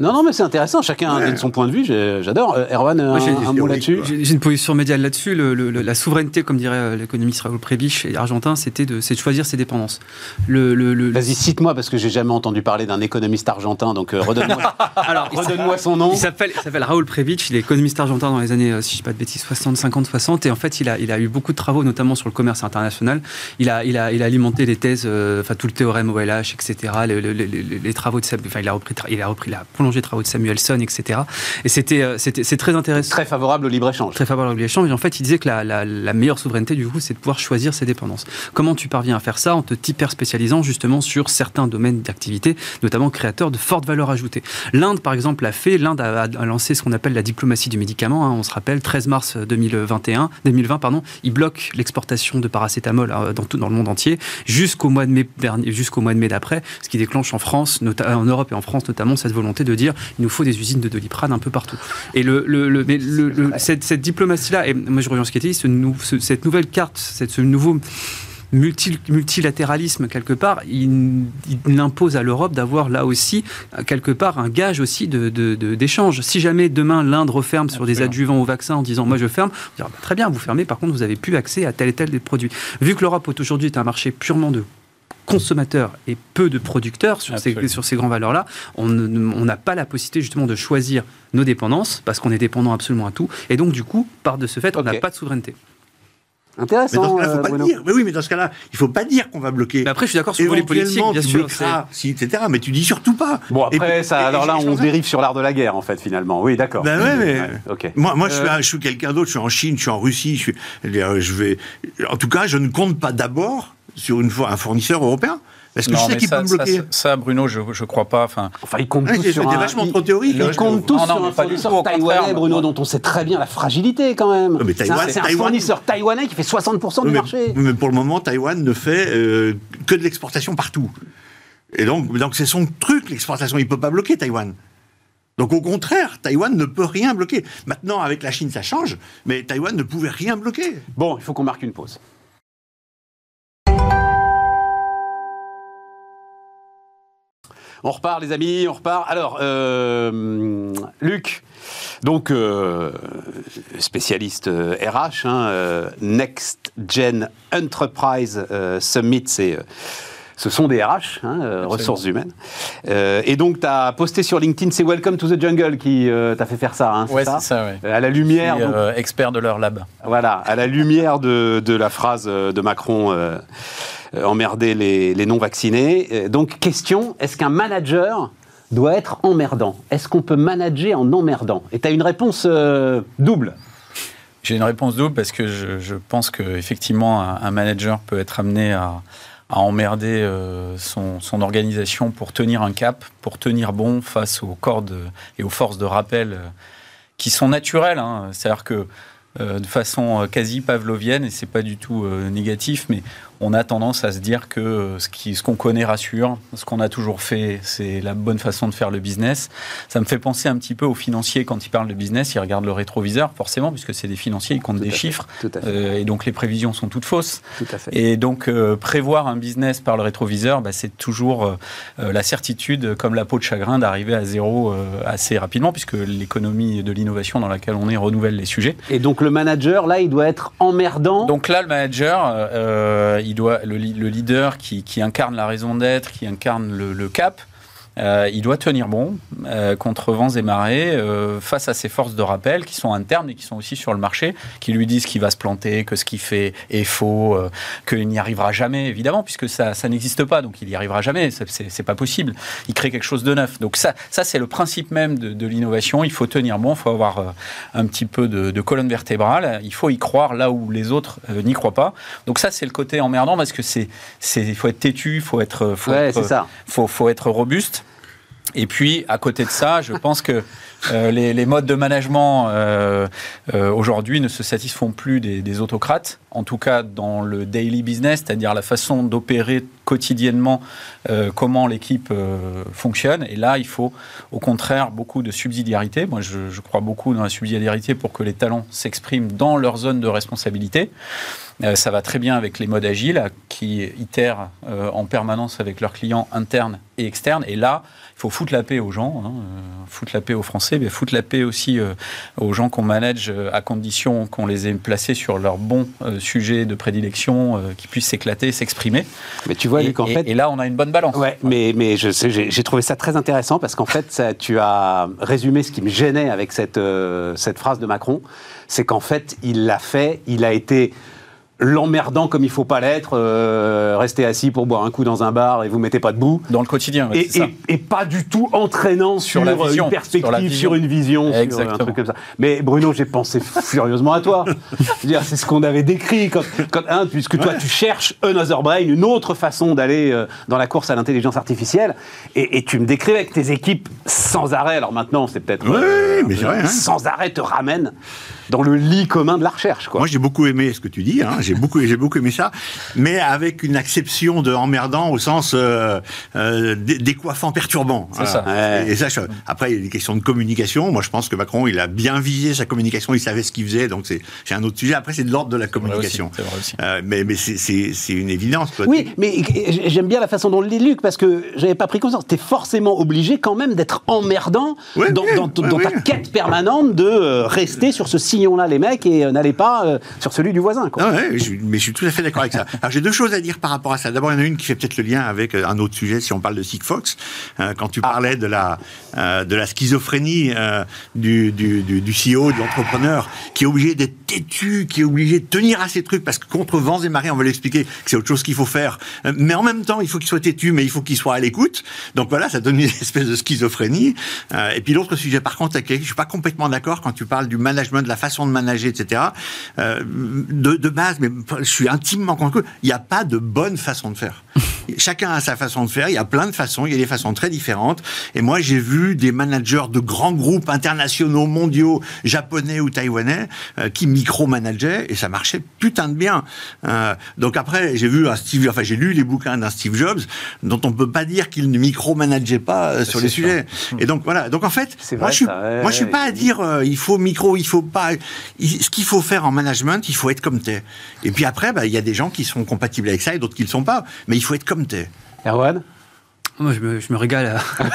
Non, non, mais c'est intéressant. Chacun donne son point de vue. J'adore. Euh, Erwan, un, mot là-dessus J'ai une position médiale là-dessus. la souveraineté, comme dirait euh, l'économiste Raoul Prébiche et argentin, c'était de, de choisir ses dépendances. Le, Vas-y, cite-moi, parce que j'ai jamais entendu parler d'un économiste argentin. Donc, euh, redonne-moi redonne son nom. Il s'appelle Raoul Prébiche. Il est économiste argentin dans les années, si je ne dis pas de bêtises, 60, 50, 60. Et en fait, il a, il a eu beaucoup de travaux, notamment sur le commerce international. Il a, il a, il a alimenté les thèses, enfin, tout le théorème OLH, etc. Les, travaux de Enfin, il a repris, il a repris la prolonger les travaux de Samuelson, etc. Et c'était, euh, c'était, c'est très intéressant. Très favorable au libre-échange. Très favorable au libre-échange. Et en fait, il disait que la, la, meilleure souveraineté, du coup, c'est de pouvoir choisir ses dépendances. Comment tu parviens à faire ça En te hyper spécialisant justement sur certains domaines d'activité, notamment créateurs de forte valeur ajoutée. L'Inde, par exemple, l'a fait. L'Inde a, lancé ce qu'on appelle la diplomatie du médicament. Hein. On se rappelle, 13 mars 2021, 2020, pardon, il bloque l'exportation de paracétamol euh, dans tout dans le monde entier jusqu'au mois de mai jusqu'au mois de mai d'après, ce qui déclenche en France, en Europe et en France notamment, cette volonté de dire il nous faut des usines de doliprane un peu partout. Et le, le, cette, diplomatie-là, et moi je reviens à ce qui était dit, ce, cette nouvelle carte, ce nouveau multilatéralisme quelque part, il, impose à l'Europe d'avoir là aussi quelque part un gage aussi d'échange. De, si jamais demain l'Inde referme sur des adjuvants au vaccin en disant moi je ferme, on dira bah, très bien vous fermez, par contre vous avez plus accès à tel et tel des produits. Vu que l'Europe aujourd'hui est un marché purement de consommateurs et peu de producteurs sur ces, sur ces grands valeurs-là, on n'a pas la possibilité justement de choisir nos dépendances parce qu'on est dépendant absolument à tout. Et donc, du coup, par de ce fait, on n'a pas de souveraineté. Intéressant. Mais dans ce cas-là, faut pas euh, dire. Mais oui, mais dans ce cas-là, il faut pas dire qu'on va bloquer. Mais après, je suis d'accord sur les politiques, bien sûr. Si, etc. Mais tu dis surtout pas. Bon, après, ça, alors là, on dérive sur l'art de la guerre, en fait, finalement. Oui, d'accord. Ben ouais, mais. Moi, moi, je suis, euh. je suis quelqu'un d'autre. Je suis en Chine, je suis en Russie. Je, suis, je vais. En tout cas, je ne compte pas d'abord sur une un fournisseur européen. Est-ce que je sais qui peut me bloquer ça, Bruno, je ne crois pas. Enfin, enfin ils comptent tous sur un... vachement trop théorique. Ils comptent tous sur un fournisseur taïwanais, Bruno, dont on sait très bien la fragilité quand même. C'est un, fournisseur taïwanais qui fait 60% du marché. Mais pour le moment, Taïwan ne fait euh, que de l'exportation partout. Et donc, donc c'est son truc, l'exportation. Il ne peut pas bloquer Taïwan. Donc au contraire, Taïwan ne peut rien bloquer. Maintenant, avec la Chine, ça change, mais Taïwan ne pouvait rien bloquer. Bon, il faut qu'on marque une pause. On repart, les amis, on repart. Alors, euh, Luc, donc euh, spécialiste euh, RH, hein, euh, Next Gen Enterprise Summit, c'est. ce sont des RH, hein, ressources humaines. Euh, et donc, tu as posté sur LinkedIn, c'est Welcome to the Jungle qui euh, t'a fait faire ça, hein, c'est Ouais, ça c'est ça, ouais. Euh, À la Je lumière, donc, euh, expert de leur lab. voilà, à la lumière de, de la phrase de Macron, emmerder les, non-vaccinés. Euh, Donc, question, est-ce qu'un manager doit être emmerdant? Est-ce qu'on peut manager en emmerdant? Et tu as une réponse euh, double. J'ai une réponse double parce que je, pense qu'effectivement, un, un manager peut être amené à, emmerder euh, son, organisation pour tenir un cap, pour tenir bon face aux cordes et aux forces de rappel euh, qui sont naturelles. hein. C'est-à-dire que euh, de façon euh, quasi pavlovienne, et c'est pas du tout euh, négatif, mais on a tendance à se dire que ce qu'on connaît rassure, ce qu'on a toujours fait, c'est la bonne façon de faire le business. Ça me fait penser un petit peu aux financiers quand ils parlent de business, ils regardent le rétroviseur, forcément, puisque c'est des financiers, ils comptent des fait, chiffres, euh, et donc les prévisions sont toutes fausses. tout à fait. Et donc, euh, prévoir un business par le rétroviseur, bah, c'est toujours euh, la certitude, comme la peau de chagrin, d'arriver à zéro assez rapidement, puisque l'économie de l'innovation dans laquelle on est renouvelle les sujets. Et donc, le manager, là, il doit être emmerdant. Donc là, le manager, il le, leader qui, incarne la raison d'être, qui incarne le cap, euh, il doit tenir bon euh, contre vents et marées euh, face à ces forces de rappel qui sont internes et qui sont aussi sur le marché, qui lui disent qu'il va se planter, que ce qu'il fait est faux, qu'il n'y arrivera jamais, évidemment, puisque ça, ça n'existe pas, donc il n'y arrivera jamais, c'est- pas possible. Il crée quelque chose de neuf. Donc ça, ça c'est le principe même de, de l'innovation. Il faut tenir bon, il faut avoir un petit peu de, de colonne vertébrale, il faut y croire là où les autres n'y croient pas. Donc ça, c'est le côté emmerdant parce que c'est, il faut être têtu, il faut être, faut ouais, être, c'est ça. faut, faut être robuste. Et puis, à côté de ça, je pense que euh, les, modes de management euh, euh, aujourd'hui ne se satisfont plus des, autocrates, en tout cas dans le daily business, c'est-à-dire la façon d'opérer quotidiennement comment l'équipe fonctionne. Et là, il faut au contraire beaucoup de subsidiarité. Moi, je, je crois beaucoup dans la subsidiarité pour que les talents s'expriment dans leur zone de responsabilité. Ça va très bien avec les modes agiles qui itèrent en permanence avec leurs clients internes et externes. Et là, faut foutre la paix aux gens, hein, euh, foutre la paix aux Français, mais foutre la paix aussi euh, aux gens qu'on manage euh, à condition qu'on les ait placés sur leur bon euh, sujet de prédilection, euh, qu'ils puissent s'éclater, s'exprimer. Mais tu vois, et, Luc, en et- fait. et là, on a une bonne balance. Ouais, mais, mais j'ai trouvé ça très intéressant parce qu'en fait, ça, tu as résumé ce qui me gênait avec cette, cette phrase de Macron. C'est qu'en fait, il l'a fait, il a été l'emmerdant comme il faut pas l'être, euh, rester assis pour boire un coup dans un bar et vous mettez pas debout. Dans le quotidien, ouais, Et, c'est ça. et- et pas du tout entraînant sur, Sur la vision, une perspective, sur une vision, sur un Exactement. truc comme ça. Mais Bruno, j'ai pensé furieusement à toi. C'est ce qu'on avait décrit quand, quand- hein, puisque toi, tu cherches another brain, une autre façon d'aller euh, dans la course à l'intelligence artificielle, et, et tu me décrivais avec tes équipes sans arrêt. Alors maintenant, c'est peut-être Oui, oui, mais vrai, hein. sans arrêt te ramène dans le lit commun de la recherche, quoi. Moi, j'ai beaucoup aimé ce que tu dis. Hein. J'ai beaucoup, j'ai beaucoup aimé ça, mais avec une acception de emmerdant au sens euh, euh, dé- décoiffant, perturbant. C'est ça. Ouais. Et, et ça, je- après, il y a des questions de communication. Moi, je pense que Macron, il a bien visé sa communication. Il savait ce qu'il faisait. Donc, c'est un autre sujet. Après, c'est de l'ordre de la C'est vrai aussi, communication. c'est vrai aussi. Euh, mais mais c'est- une évidence. quoi. Oui, mais j'aime bien la façon dont le lit Luc, parce que j'avais pas pris conscience. T'es forcément obligé quand même d'être emmerdant Ouais, dans, ouais, dans- ouais, dans ta ouais. quête permanente de euh, rester sur ce sillon-là, les mecs, et euh, n'allez pas euh, sur celui du voisin. Quoi. Ah ouais, je- mais je suis tout à fait d'accord avec ça. Alors j'ai deux choses à dire par rapport à ça. D'abord, il y en a une qui fait peut-être le lien avec euh, un autre sujet, si on parle de Sigfox. Euh, quand tu parlais de la euh, de la schizophrénie du, du, du, du CEO, de l'entrepreneur, qui est obligé d'être têtu, qui est obligé de tenir à ses trucs, parce que contre vents et marées, on va l'expliquer que c'est autre chose qu'il faut faire. Mais en même temps, il faut qu'il soit têtu, mais il faut qu'il soit à l'écoute. Donc voilà, ça donne une espèce de schizophrénie. Et puis l'autre sujet, par contre, avec je suis pas complètement d'accord quand tu parles du management, de la façon de manager, etc. Euh, de, de base, mais je suis intimement convaincu, il n'y a pas de bonne façon de faire. Chacun a sa façon de faire. Il y a plein de façons. Il y a des façons très différentes. Et moi, j'ai vu des managers de grands groupes internationaux, mondiaux, japonais ou taïwanais, euh, qui micromanageaient et ça marchait putain de bien. Euh, donc après, j'ai vu un Steve, enfin j'ai lu les bouquins d'un Steve Jobs dont on peut pas dire qu'il ne micromanageait pas sur les sujets. Et donc voilà. Donc en fait, moi je suis, moi je suis pas à dire il faut micro, il faut pas. Ce qu'il faut faire en management, il faut être comme t'es. Et puis après, bah, il y a des gens qui sont compatibles avec ça et d'autres qui ne le sont pas. Mais il faut être comme t'es. Erwan? Moi, je me, je me régale. oui,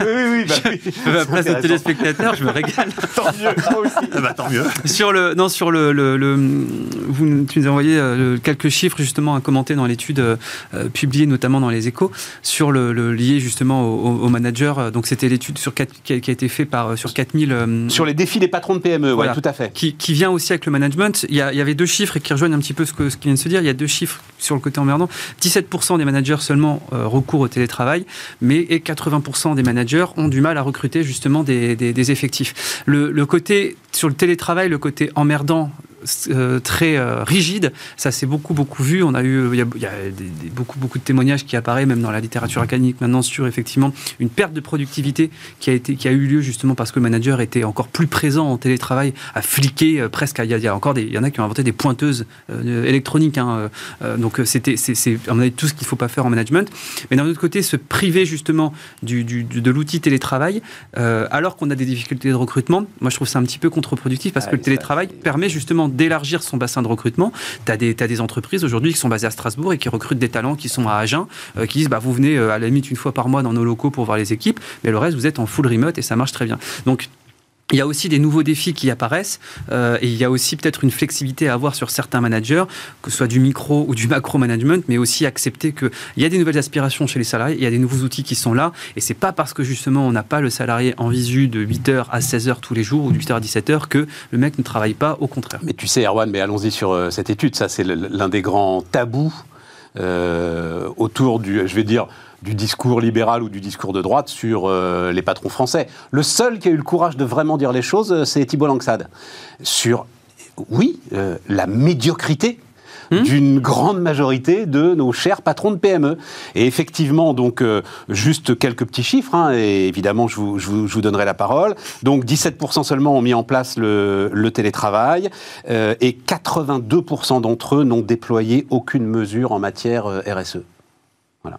oui, bah, oui. À place de téléspectateurs, je me régale. tant mieux, moi aussi. Ah bah, tant mieux. Sur le, non, sur le, le, le vous, tu nous as envoyé euh, quelques chiffres justement à commenter dans l'étude euh, publiée notamment dans les Échos sur le, le lié justement au, au manager. Donc c'était l'étude sur qui, a, qui a été faite par sur 4000. sur les défis des patrons de PME, voilà, ouais, tout à fait. Qui, qui, vient aussi avec le management. Il y, a, il y, avait deux chiffres qui rejoignent un petit peu ce, que, ce qui vient de se dire. Il y a deux chiffres sur le côté emmerdant. 17% des managers seulement euh, recours au télétravail travail, mais 80% des managers ont du mal à recruter justement des, effectifs. Le, le, côté sur le télétravail, le côté emmerdant très euh, rigide. Ça s'est beaucoup beaucoup vu. On a eu il y a, il y a des, des, beaucoup beaucoup de témoignages qui apparaissent même dans la littérature académique maintenant sur effectivement une perte de productivité qui a été qui a eu lieu justement parce que le manager était encore plus présent en télétravail, à fliquer euh, presque. Il, y a, il y a encore des il y en a qui ont inventé des pointeuses euh, électroniques. Hein, euh, donc c'était c'est on a tout ce qu'il faut pas faire en management. Mais d'un autre côté, se priver justement du, du de l'outil télétravail alors qu'on a des difficultés de recrutement. Moi, je trouve ça un petit peu contre-productif parce ah, que le télétravail permet justement d'élargir son bassin de recrutement. Tu as, des entreprises aujourd'hui qui sont basées à Strasbourg et qui recrutent des talents qui sont à Agen, euh, qui disent bah, vous venez euh, à la limite une fois par mois dans nos locaux pour voir les équipes, mais le reste, vous êtes en full remote et ça marche très bien. Donc, il y a aussi des nouveaux défis qui apparaissent euh, et il y a aussi peut-être une flexibilité à avoir sur certains managers, que ce soit du micro ou du macro management, mais aussi accepter qu'il y a des nouvelles aspirations chez les salariés, il y a des nouveaux outils qui sont là et c'est pas parce que justement on n'a pas le salarié en visu de 8h à 16h tous les jours ou de 8h à 17h que le mec ne travaille pas, au contraire. Mais tu sais Erwan, mais allons-y sur euh, cette étude, ça c'est l'un des grands tabous autour du, discours libéral ou du discours de droite sur euh, les patrons français. Le seul qui a eu le courage de vraiment dire les choses, euh, c'est Thibault Langsade. Sur, oui, euh, la médiocrité Mmh. d'une grande majorité de nos chers patrons de PME. Et effectivement, donc, euh, juste quelques petits chiffres, hein, et évidemment, je vous, je, vous, je vous, donnerai la parole. Donc, 17% seulement ont mis en place le, le télétravail, euh, et 82% d'entre eux n'ont déployé aucune mesure en matière euh, RSE. Voilà.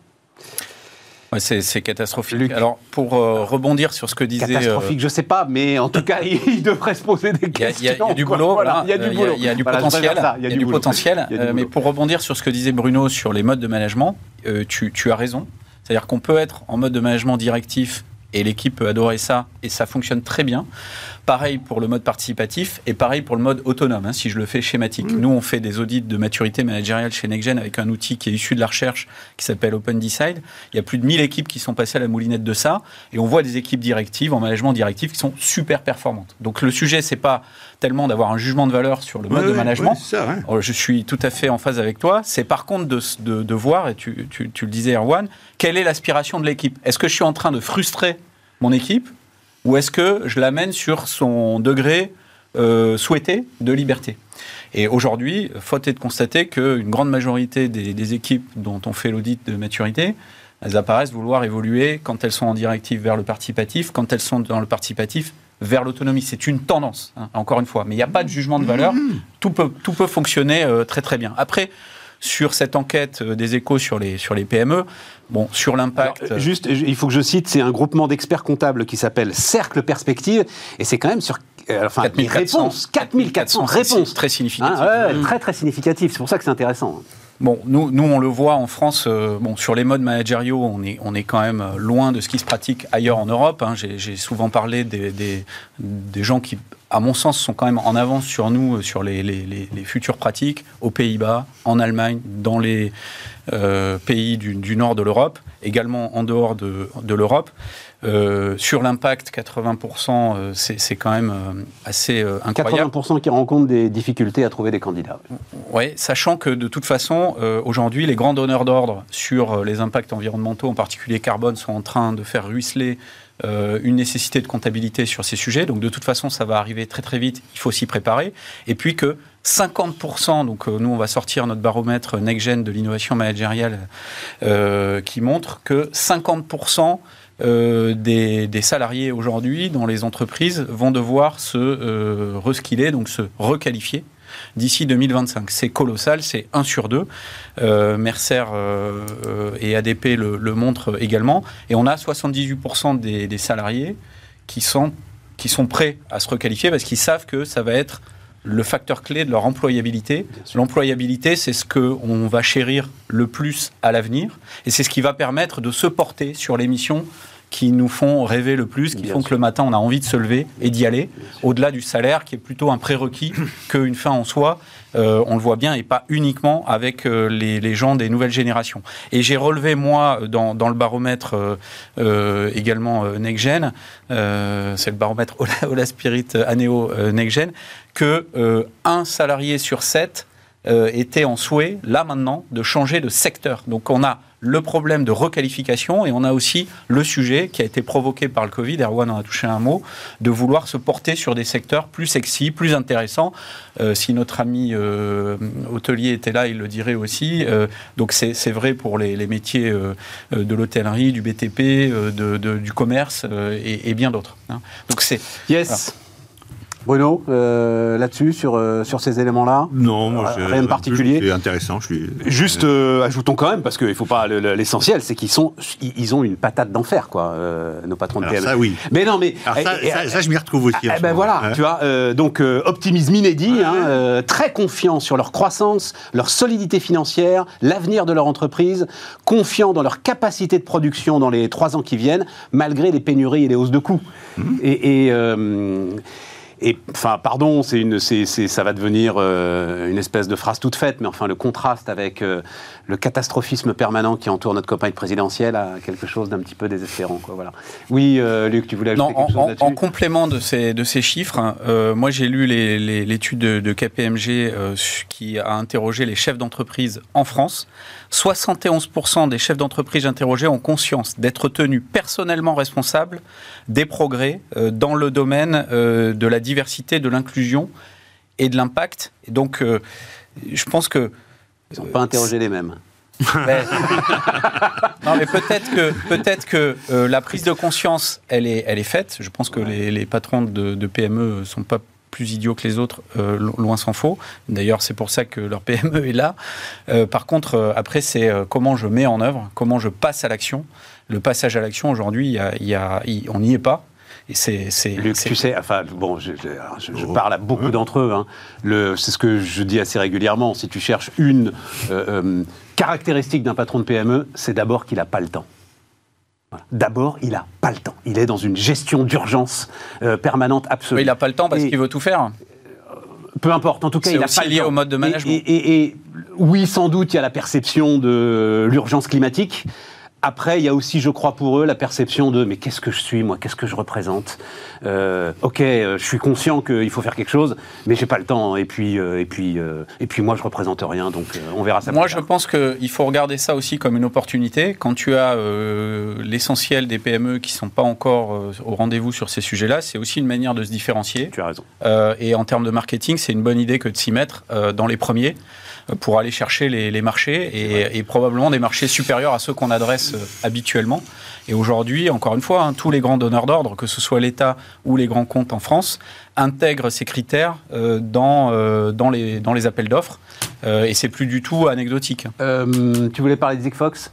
Ouais, c'est catastrophique. Luc. Alors, pour euh, rebondir sur ce que disait. Catastrophique, euh... je sais pas, mais en tout cas, il devrait se poser des questions. Il y, y, a du boulot, voilà, il y a du boulot. Il y a du potentiel. Il y a du, potentiel. Euh, mais pour rebondir sur ce que disait Bruno sur les modes de management, euh, tu, tu as raison. C'est-à-dire qu'on peut être en mode de management directif et l'équipe peut adorer ça et ça fonctionne très bien. Pareil pour le mode participatif et pareil pour le mode autonome, hein, si je le fais schématique. Mmh. Nous, on fait des audits de maturité managériale chez NextGen avec un outil qui est issu de la recherche qui s'appelle Open Decide. Il y a plus de 1000 équipes qui sont passées à la moulinette de ça et on voit des équipes directives en management directif qui sont super performantes. Donc le sujet, c'est pas tellement d'avoir un jugement de valeur sur le mode ouais, de management. Ouais, ça, ouais. Je suis tout à fait en phase avec toi. C'est par contre de, de, de voir, et tu, tu, tu, le disais, Erwan, quelle est l'aspiration de l'équipe? Est-ce que je suis en train de frustrer mon équipe ou est-ce que je l'amène sur son degré euh, souhaité de liberté? Et aujourd'hui, faute est de constater qu'une grande majorité des, des, équipes dont on fait l'audit de maturité, elles apparaissent vouloir évoluer quand elles sont en directive vers le participatif, quand elles sont dans le participatif vers l'autonomie. C'est une tendance, hein, encore une fois. Mais il n'y a pas de jugement de valeur. Mmh. Tout, peut, tout peut fonctionner euh, très très bien. Après, sur cette enquête euh, des échos sur les, sur les PME, bon, sur l'impact. Juste, il faut que je cite, c'est un groupement d'experts comptables qui s'appelle Cercle Perspective, et c'est quand même sur euh, enfin, 4400, réponses, 4400 réponses. Très significatif. Ouais, mmh. Très, très significatif. C'est pour ça que c'est intéressant. Bon, nous, nous, on le voit en France, euh, bon, sur les modes managériaux, on est, on est quand même loin de ce qui se pratique ailleurs en Europe. Hein. J'ai souvent parlé des, des, gens qui, à mon sens, sont quand même en avance sur nous, sur les, les, les, futures pratiques, aux Pays-Bas, en Allemagne, dans les euh, pays du, du, nord de l'Europe, également en dehors de, de l'Europe. Euh, sur l'impact, 80%, euh, c'est quand même euh, assez incroyable. 80% qui rencontrent des difficultés à trouver des candidats. Oui, sachant que de toute façon, aujourd'hui, les grands donneurs d'ordre sur les impacts environnementaux, en particulier carbone, sont en train de faire ruisseler une nécessité de comptabilité sur ces sujets. Donc de toute façon, ça va arriver très très vite. Il faut s'y préparer. Et puis que 50%, donc nous on va sortir notre baromètre NextGen de l'innovation managériale qui montre que 50% euh, des, salariés aujourd'hui dans les entreprises vont devoir se euh, reskiller, donc se requalifier d'ici 2025. C'est colossal, c'est 1 sur 2. Euh, Mercer et ADP le, montrent également. Et on a 78% des, salariés qui sont, qui sont prêts à se requalifier parce qu'ils savent que ça va être le facteur clé de leur employabilité. L'employabilité, c'est ce qu'on va chérir le plus à l'avenir et c'est ce qui va permettre de se porter sur les missions qui nous font rêver le plus, qui font que le matin on a envie de se lever et d'y aller, au-delà du salaire qui est plutôt un prérequis qu'une fin en soi. Euh, on le voit bien et pas uniquement avec euh, les, gens des nouvelles générations. Et j'ai relevé moi dans, le baromètre euh, également NextGen, c'est le baromètre Ola, Spirit Aneo NextGen, que un salarié sur sept était en souhait là maintenant de changer de secteur. Donc on a le problème de requalification et on a aussi le sujet qui a été provoqué par le Covid, Erwan en a touché un mot, de vouloir se porter sur des secteurs plus sexy, plus intéressants. Euh, si notre ami euh, hôtelier était là, il le dirait aussi. Euh, donc c'est vrai pour les, métiers de l'hôtellerie, du BTP, du commerce et, bien d'autres. Hein. Donc c'est... Yes. Bruno, euh, là-dessus, sur, euh, sur ces éléments-là? Non, moi, euh, rien de particulier? C'est intéressant. Je suis... Juste, ajoutons quand même, parce qu'il faut pas. L'essentiel, c'est qu'ils sont, ils ont une patate d'enfer, quoi, nos patrons de PME. Ça, oui. Mais non, mais ça, ça, je m'y retrouve aussi. Eh ben voilà, tu vois. donc, optimisme inédit, hein, très confiant sur leur croissance, leur solidité financière, l'avenir de leur entreprise, confiant dans leur capacité de production dans les trois ans qui viennent, malgré les pénuries et les hausses de coûts. Mmh. Et, et et enfin, pardon, c'est une, c'est, ça va devenir euh, une espèce de phrase toute faite, mais enfin, le contraste avec euh, le catastrophisme permanent qui entoure notre campagne présidentielle a quelque chose d'un petit peu désespérant. Quoi, voilà. Oui, euh, Luc, tu voulais ajouter quelque chose là-dessus En complément de ces, de ces chiffres, hein, moi j'ai lu l'étude de, de, KPMG qui a interrogé les chefs d'entreprise en France. 71% des chefs d'entreprise interrogés ont conscience d'être tenus personnellement responsables des progrès dans le domaine de la diversité, de l'inclusion et de l'impact. Et donc, euh, je pense que... Ils n'ont pas interrogé les mêmes. non, mais peut-être que, peut-être que euh, la prise de conscience, elle est, elle est faite. Je pense que les, patrons de, PME ne sont pas plus idiots que les autres, euh, loin s'en faut. D'ailleurs, c'est pour ça que leur PME est là. par contre, après, c'est comment je mets en œuvre, comment je passe à l'action. Le passage à l'action, aujourd'hui, on n'y est pas c'est, Luc, tu sais, enfin, bon, je, parle à beaucoup d'entre eux. Hein. c'est ce que je dis assez régulièrement. Si tu cherches une euh, euh, caractéristique d'un patron de PME, c'est d'abord qu'il n'a pas le temps. D'abord, il n'a pas le temps. Il est dans une gestion d'urgence euh, permanente absolue. il n'a pas le temps parce qu'il veut tout faire peu importe, en tout cas, il a pas lié au mode de management. et, oui, sans doute, il y a la perception de l'urgence climatique. Après, il y a aussi, je crois, pour eux, la perception de mais qu'est-ce que je suis, moi, qu'est-ce que je représente euh, Ok, euh, je suis conscient qu'il faut faire quelque chose, mais j'ai pas le temps. Et puis, euh, et puis, et puis, moi, je représente rien, donc on verra ça. Moi, je pense qu'il faut regarder ça aussi comme une opportunité. Quand tu as l'essentiel des PME qui sont pas encore au rendez-vous sur ces sujets-là, c'est aussi une manière de se différencier. Tu as raison. et en termes de marketing, c'est une bonne idée que de s'y mettre dans les premiers pour aller chercher les, marchés et, probablement des marchés supérieurs à ceux qu'on adresse euh, habituellement. Et aujourd'hui, encore une fois, hein, tous les grands donneurs d'ordre, que ce soit l'État ou les grands comptes en France, intègrent ces critères euh, dans, euh, dans, les, dans les appels d'offres. et c'est plus du tout anecdotique. tu voulais parler de Zigfox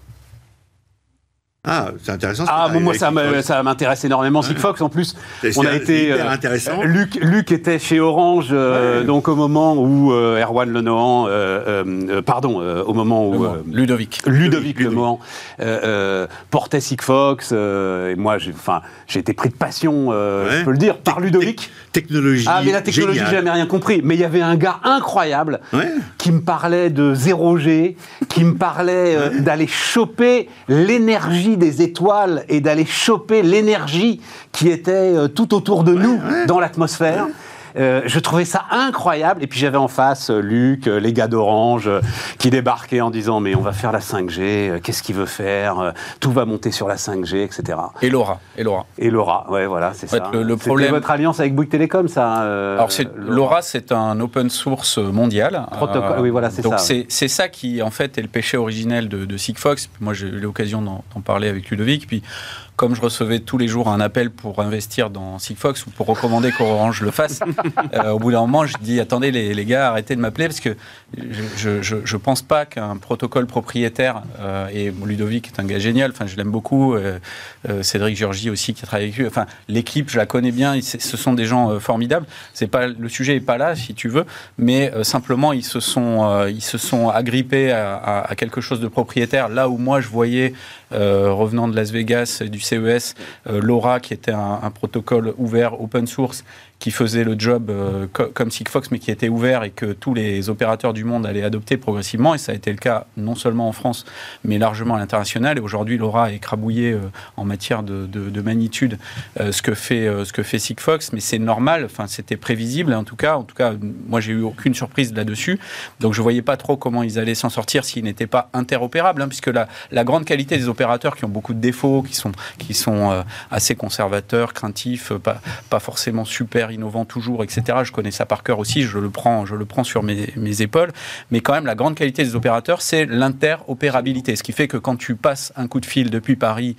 ah, c'est intéressant. Ah, moi, ça m'intéresse énormément. Sigfox, en plus, on a été. Euh, intéressant. Luc, Luc était chez Orange, euh, donc au moment où euh, Erwan Lenohan, pardon, au moment où. Ludovic. Ludovic, Lenohan portait Sigfox. et moi, j'ai été pris de passion, je peux le dire, par Ludovic. Technologie. Ah, mais la technologie, j'ai jamais rien compris. Mais il y avait un gars incroyable qui me parlait de 0G, qui me parlait d'aller choper l'énergie des étoiles et d'aller choper l'énergie qui était euh, tout autour de nous dans l'atmosphère. Euh, je trouvais ça incroyable. Et puis j'avais en face euh, Luc, euh, les gars d'Orange, qui débarquaient en disant mais on va faire la 5G, euh, qu'est-ce qu'il veut faire Tout va monter sur la 5G, etc. Et Laura, et Laura. Et Laura, ouais, voilà, c'est ça. le- problème- votre alliance avec Bouygues Télécom, ça euh, Alors c'est- Laura, c'est un open source mondial. Protocole, oui, voilà, c'est donc ça, c'est c'est ça qui en fait est le péché originel de, de Sigfox. Moi j'ai eu l'occasion d'en d'en parler avec Ludovic. Puis comme je recevais tous les jours un appel pour investir dans Sigfox ou pour recommander qu'Orange le fasse, euh, au bout d'un moment je dis attendez les, les gars arrêtez de m'appeler parce que je, je pense pas qu'un protocole propriétaire euh, et Ludovic est un gars génial. Enfin je l'aime beaucoup. euh, euh, Cédric Georgie aussi qui a travaillé avec lui. Enfin l'équipe je la connais bien. Ce sont des gens formidables. C'est pas le sujet est pas là si tu veux, mais simplement ils se sont ils se sont agrippés à, quelque chose de propriétaire là où moi je voyais revenant de Las Vegas du CES Laura qui était un protocole ouvert open source qui faisait le job euh, co- comme Sigfox mais qui était ouvert et que tous les opérateurs du monde allaient adopter progressivement. Et ça a été le cas non seulement en France mais largement à l'international. Et aujourd'hui Laura a écrabouillé euh, en matière de, de- de magnitude euh, ce que fait ce que fait Sigfox mais c'est normal enfin c'était prévisible en tout cas. En tout cas moi j'ai eu aucune surprise là-dessus. Donc je voyais pas trop comment ils allaient s'en sortir s'ils n'étaient pas interopérables hein, puisque la, la grande qualité des opérateurs qui ont beaucoup de défauts qui sont qui sont assez conservateurs craintifs pas pas forcément super innovants toujours etc je connais ça par cœur aussi je le prends je le prends sur mes, mes épaules. Mais quand même la grande qualité des opérateurs c'est l'interopérabilité. Ce qui fait que quand tu passes un coup de fil depuis Paris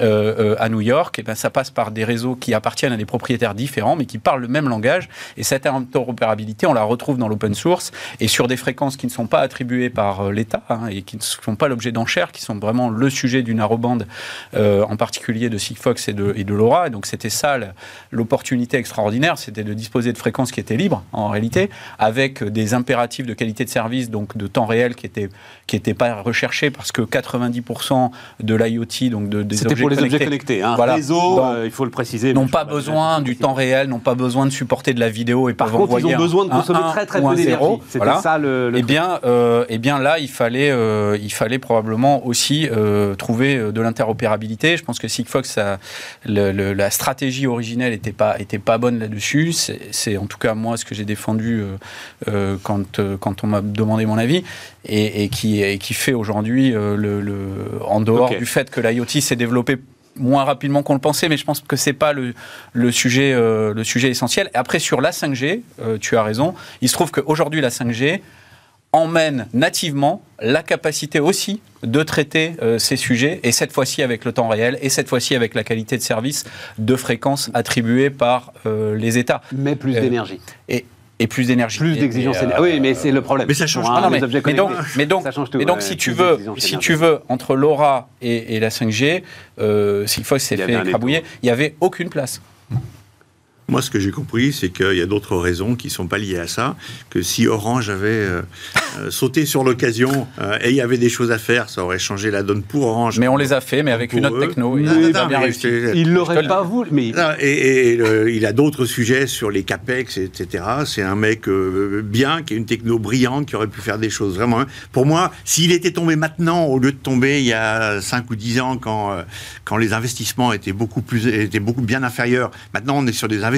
euh, euh, à New York, et ben, ça passe par des réseaux qui appartiennent à des propriétaires différents, mais qui parlent le même langage. Et cette interopérabilité, on la retrouve dans l'open source et sur des fréquences qui ne sont pas attribuées par euh, l'État hein, et qui ne font pas l'objet d'enchères, qui sont vraiment le sujet du narrowband, euh, en particulier de Sigfox et de, et de LoRa. Et donc c'était ça l'opportunité extraordinaire, c'était de disposer de fréquences qui étaient libres en réalité, avec des impératifs de qualité de service, donc de temps réel qui étaient qui étaient pas recherchés parce que 90% de l'IoT, donc de, des objets pour les objets connectés, connectés. Hein. Voilà. Réseau, Dans- euh, il faut le préciser. n'ont pas besoin du temps réel, n'ont pas besoin de supporter de la vidéo et Par peuvent contre, ils ont besoin de un- consommer un très très un peu d'énergie. C'était Voilà. ça le. le Eh bien, euh, eh bien là, il fallait, euh, il fallait probablement aussi trouver de l'interopérabilité. Je pense que Sigfox, ça- le- le- la stratégie originelle n'était pas, était pas bonne là-dessus. C'est en tout cas moi ce que j'ai défendu quand, quand on m'a demandé mon avis et, et qui, et qui fait aujourd'hui, euh, le, le- en dehors du fait que l'IoT s'est développé moins rapidement qu'on le pensait, mais je pense que c'est pas le, le sujet euh, le sujet essentiel. Et après sur la 5G, euh, tu as raison. Il se trouve qu'aujourd'hui la 5G emmène nativement la capacité aussi de traiter euh, ces sujets, et cette fois-ci avec le temps réel, et cette fois-ci avec la qualité de service de fréquences attribuées par euh, les États, Mais plus Euh, d'énergie. et, et plus d'énergie. Plus et, euh, énergétiques. Oui, mais c'est le problème. mais ça change ah non, mais, mais donc, mais donc, Ça change tout, mais donc ouais, si tu veux, si tu veux, entre LoRa et, et la 5G, euh, Sigfox s'est Il y avait fait écrabouiller, il n'y avait aucune place. Moi, ce que j'ai compris, c'est qu'il y a d'autres raisons qui ne sont pas liées à ça. Que si Orange avait euh, euh, sauté sur l'occasion euh, et il y avait des choses à faire, ça aurait changé la donne pour Orange. Mais on les a fait, mais avec une autre eux. techno. et Non, bien mais réussi. Il l'aurait pas voulu, mais Et, et le- il a d'autres sujets sur les capex, etc. C'est un mec euh, bien, qui a une techno brillante, qui aurait pu faire des choses vraiment. hein. Pour moi, s'il était tombé maintenant au lieu de tomber il y a 5 ou 10 ans, quand, euh, quand les investissements étaient beaucoup plus, étaient beaucoup bien inférieurs. Maintenant, on est sur des investissements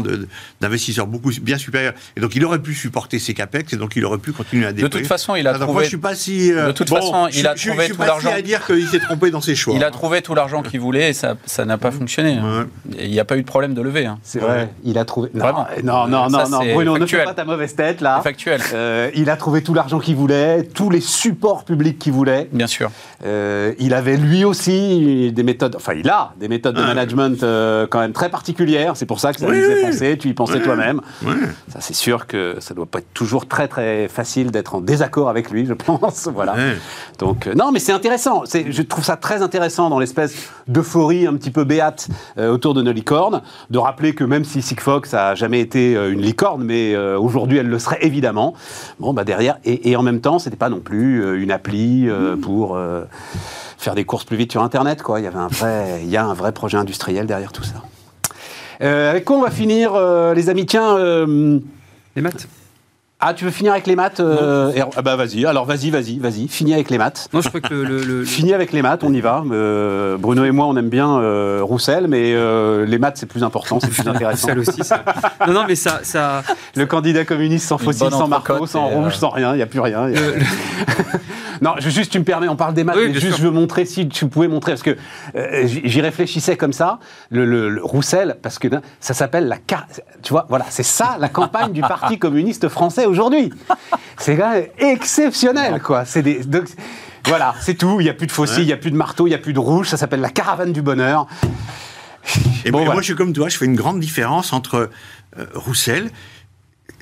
de- d'investisseurs beaucoup bien supérieurs. Et donc, il aurait pu supporter ses capex, et donc il aurait pu continuer à De déployer. toute façon, il a Ah, donc moi, trouvé je suis pas si. euh, De toute bon, façon, il a je- trouvé je suis tout l'argent. si à dire qu'il s'est trompé dans ses choix. Il a trouvé tout l'argent qu'il voulait et ça ça n'a pas fonctionné. hein. Et Il n'y a pas eu de problème de levée. hein. c'est vrai, il a trouvé. Non, Vraiment. non, non, Ça, non, Bruno, ne fais factuel. pas ta mauvaise tête là. Factuel. Euh, il a trouvé tout l'argent qu'il voulait, tous les supports publics qu'il voulait. Bien sûr. Euh, il avait lui aussi des méthodes, enfin il a des méthodes de management euh, quand même très particulières. C'est pour ça que ça Oui, faisait penser. Tu y pensais Ouais. toi-même. Ouais. Ça c'est sûr que ça doit pas être toujours très très facile d'être en désaccord avec lui, je pense. voilà. Ouais. Donc euh, non, mais c'est intéressant. C'est, je trouve ça très intéressant dans l'espèce d'euphorie un petit peu béate euh, autour de nos licornes, de rappeler que même si Sigfox a jamais été euh, une licorne, mais aujourd'hui elle le serait évidemment. Bon bah derrière et, et en même temps, c'était pas non plus une appli pour faire des courses plus vite sur Internet. Quoi, il y avait un vrai, il y a un vrai projet industriel derrière tout ça. Euh, avec quoi on va finir, euh, les amis? Tiens. euh, Les maths Ah, tu veux finir avec les maths euh, et- ah Bah vas-y, alors vas-y, vas-y, vas-y, finis avec les maths. Non, je crois que le, le- le- Fini avec les maths, on y va. Euh, Bruno et moi, on aime bien euh, Roussel, mais euh, les maths, c'est plus important, c'est plus intéressant. Roussel aussi. ça- Non, non, mais ça, ça, Le candidat communiste sans Une fossile, bonne sans marteau, entrecôte sans rouge, euh, sans rien, il n'y a plus rien. Y a- le- Non, je- juste, tu me permets, on parle des maths, Oui, mais juste, sûr. je veux montrer, si tu pouvais montrer, parce que euh, j'y réfléchissais comme ça, le, le- le Roussel, parce que ça s'appelle la. Tu vois, voilà, c'est ça la campagne du Parti communiste français aujourd'hui. C'est quand même exceptionnel, quoi. C'est des. donc, voilà, c'est tout. Il n'y a plus de fossiles, il n'y a plus de marteau, il n'y a plus de rouge. Ça s'appelle la caravane du bonheur. Et Bon, voilà. moi, je suis comme toi, je fais une grande différence entre euh, Roussel.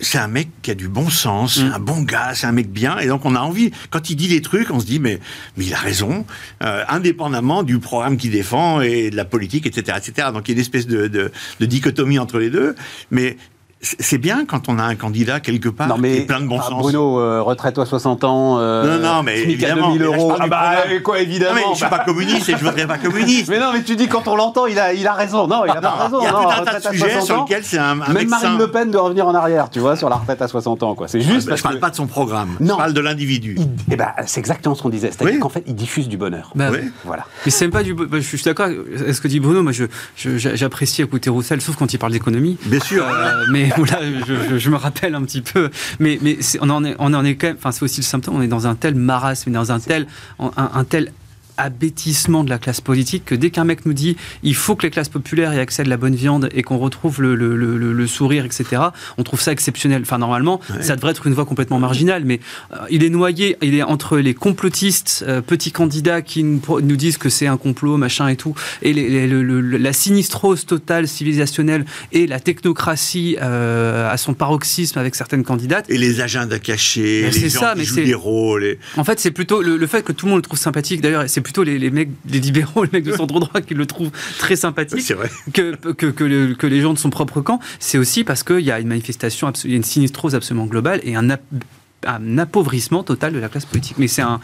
C'est un mec qui a du bon sens, Mm. c'est un bon gars, c'est un mec bien, et donc on a envie. Quand il dit des trucs, on se dit mais mais il a raison, euh, indépendamment du programme qu'il défend et de la politique, etc., etc. Donc il y a une espèce de, de, de dichotomie entre les deux, mais c'est bien quand on a un candidat quelque part non, mais. qui est plein de bon ah, sens. Bruno, euh, retraite-toi 60 ans. euh, Non, non, mais SMIC à évidemment, 2000 mais là, je euros. Ah bah, quoi, Non, évidemment. mais je suis bah. pas communiste et je voterai pas communiste. Mais non, mais tu dis quand on l'entend, il a, il a raison. Non, il a pas raison. il y a non, tout un tas retraite de à sujets 60 sur lesquels c'est un, un Même Marine. Le Pen de revenir en arrière, tu vois, sur la retraite à 60 ans, quoi. C'est juste Ah, parce je parle que. pas de son programme, Non. je parle de l'individu. il- eh ben, c'est exactement ce qu'on disait. C'est-à-dire Oui. qu'en fait, il diffuse du bonheur. bah. Voilà. Mais c'est même pas du. bah, je suis d'accord avec ce que dit Bruno. Moi, j'apprécie écouter Roussel, sauf quand il parle d'économie. Bien sûr. Euh, mais je, je- je me rappelle un petit peu. Mais, on, en est, on en est quand même. Enfin, c'est aussi le symptôme. On est dans un tel marasme, dans un tel, un, un tel abêtissement de la classe politique que dès qu'un mec nous dit il faut que les classes populaires y accèdent la bonne viande et qu'on retrouve le, le- le- le- le sourire, etc., on trouve ça exceptionnel. Enfin, normalement, ça devrait être une voie complètement marginale, mais euh, il est noyé, il est entre les complotistes, euh, petits candidats qui nous, disent que c'est un complot, machin et tout, et les- les- la sinistrose totale civilisationnelle et la technocratie euh, à son paroxysme avec certaines candidates. Et les agendas cachés, Mais les gens ça, qui mais jouent des rôles. et- En fait, c'est plutôt le, le fait que tout le monde le trouve sympathique. D'ailleurs, c'est plutôt les, les mecs, les libéraux, les mecs de centre droit qui le trouvent très sympathique. Vrai. que, que, que, le- que les gens de son propre camp, c'est aussi parce qu'il y a une manifestation, il y a une sinistrose absolument globale et un, ap- un appauvrissement total de la classe politique. Mais c'est un,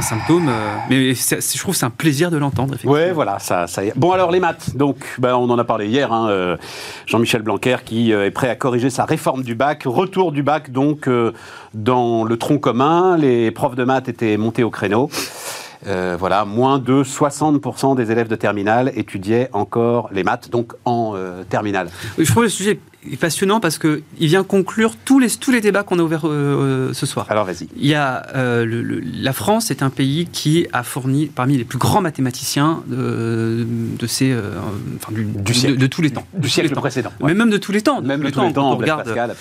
symptôme, euh, mais je trouve que c'est un plaisir de l'entendre. effectivement. Ouais, voilà, ça, ça y est. Bon, alors les maths. Donc, ben, on en a parlé hier. hein, euh, Jean-Michel Blanquer qui euh, est prêt à corriger sa réforme du bac. Retour du bac, donc, dans le tronc commun. Les profs de maths étaient montés au créneau. Euh, voilà, moins de 60% des élèves de terminale étudiaient encore les maths, donc en euh, terminale. Je trouve le sujet passionnant parce qu'il vient conclure tous les, tous les débats qu'on a ouverts euh, ce soir. Alors, vas-y. Il y a, le- le- la France est un pays qui a fourni parmi les plus grands mathématiciens de, de, ces, enfin, du, Du de- siècle. de, tous les temps. Du siècle temps. précédent. Mais même de tous les temps. Même de tous les temps, on regarde. Pascal,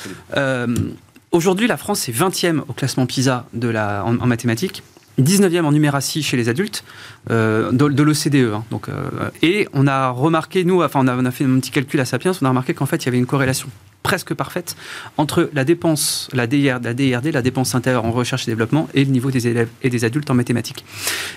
Aujourd'hui, la France est 20e au classement PISA de la, en, en mathématiques. 19e en numératie chez les adultes euh, de, de l'OCDE. hein. donc, euh, et on a remarqué, nous, enfin, on a, fait un petit calcul à Sapiens, on a remarqué qu'en fait, il y avait une corrélation presque parfaite entre la dépense, la, DR, la DIRD, la dépense intérieure en recherche et développement, et le niveau des élèves et des adultes en mathématiques.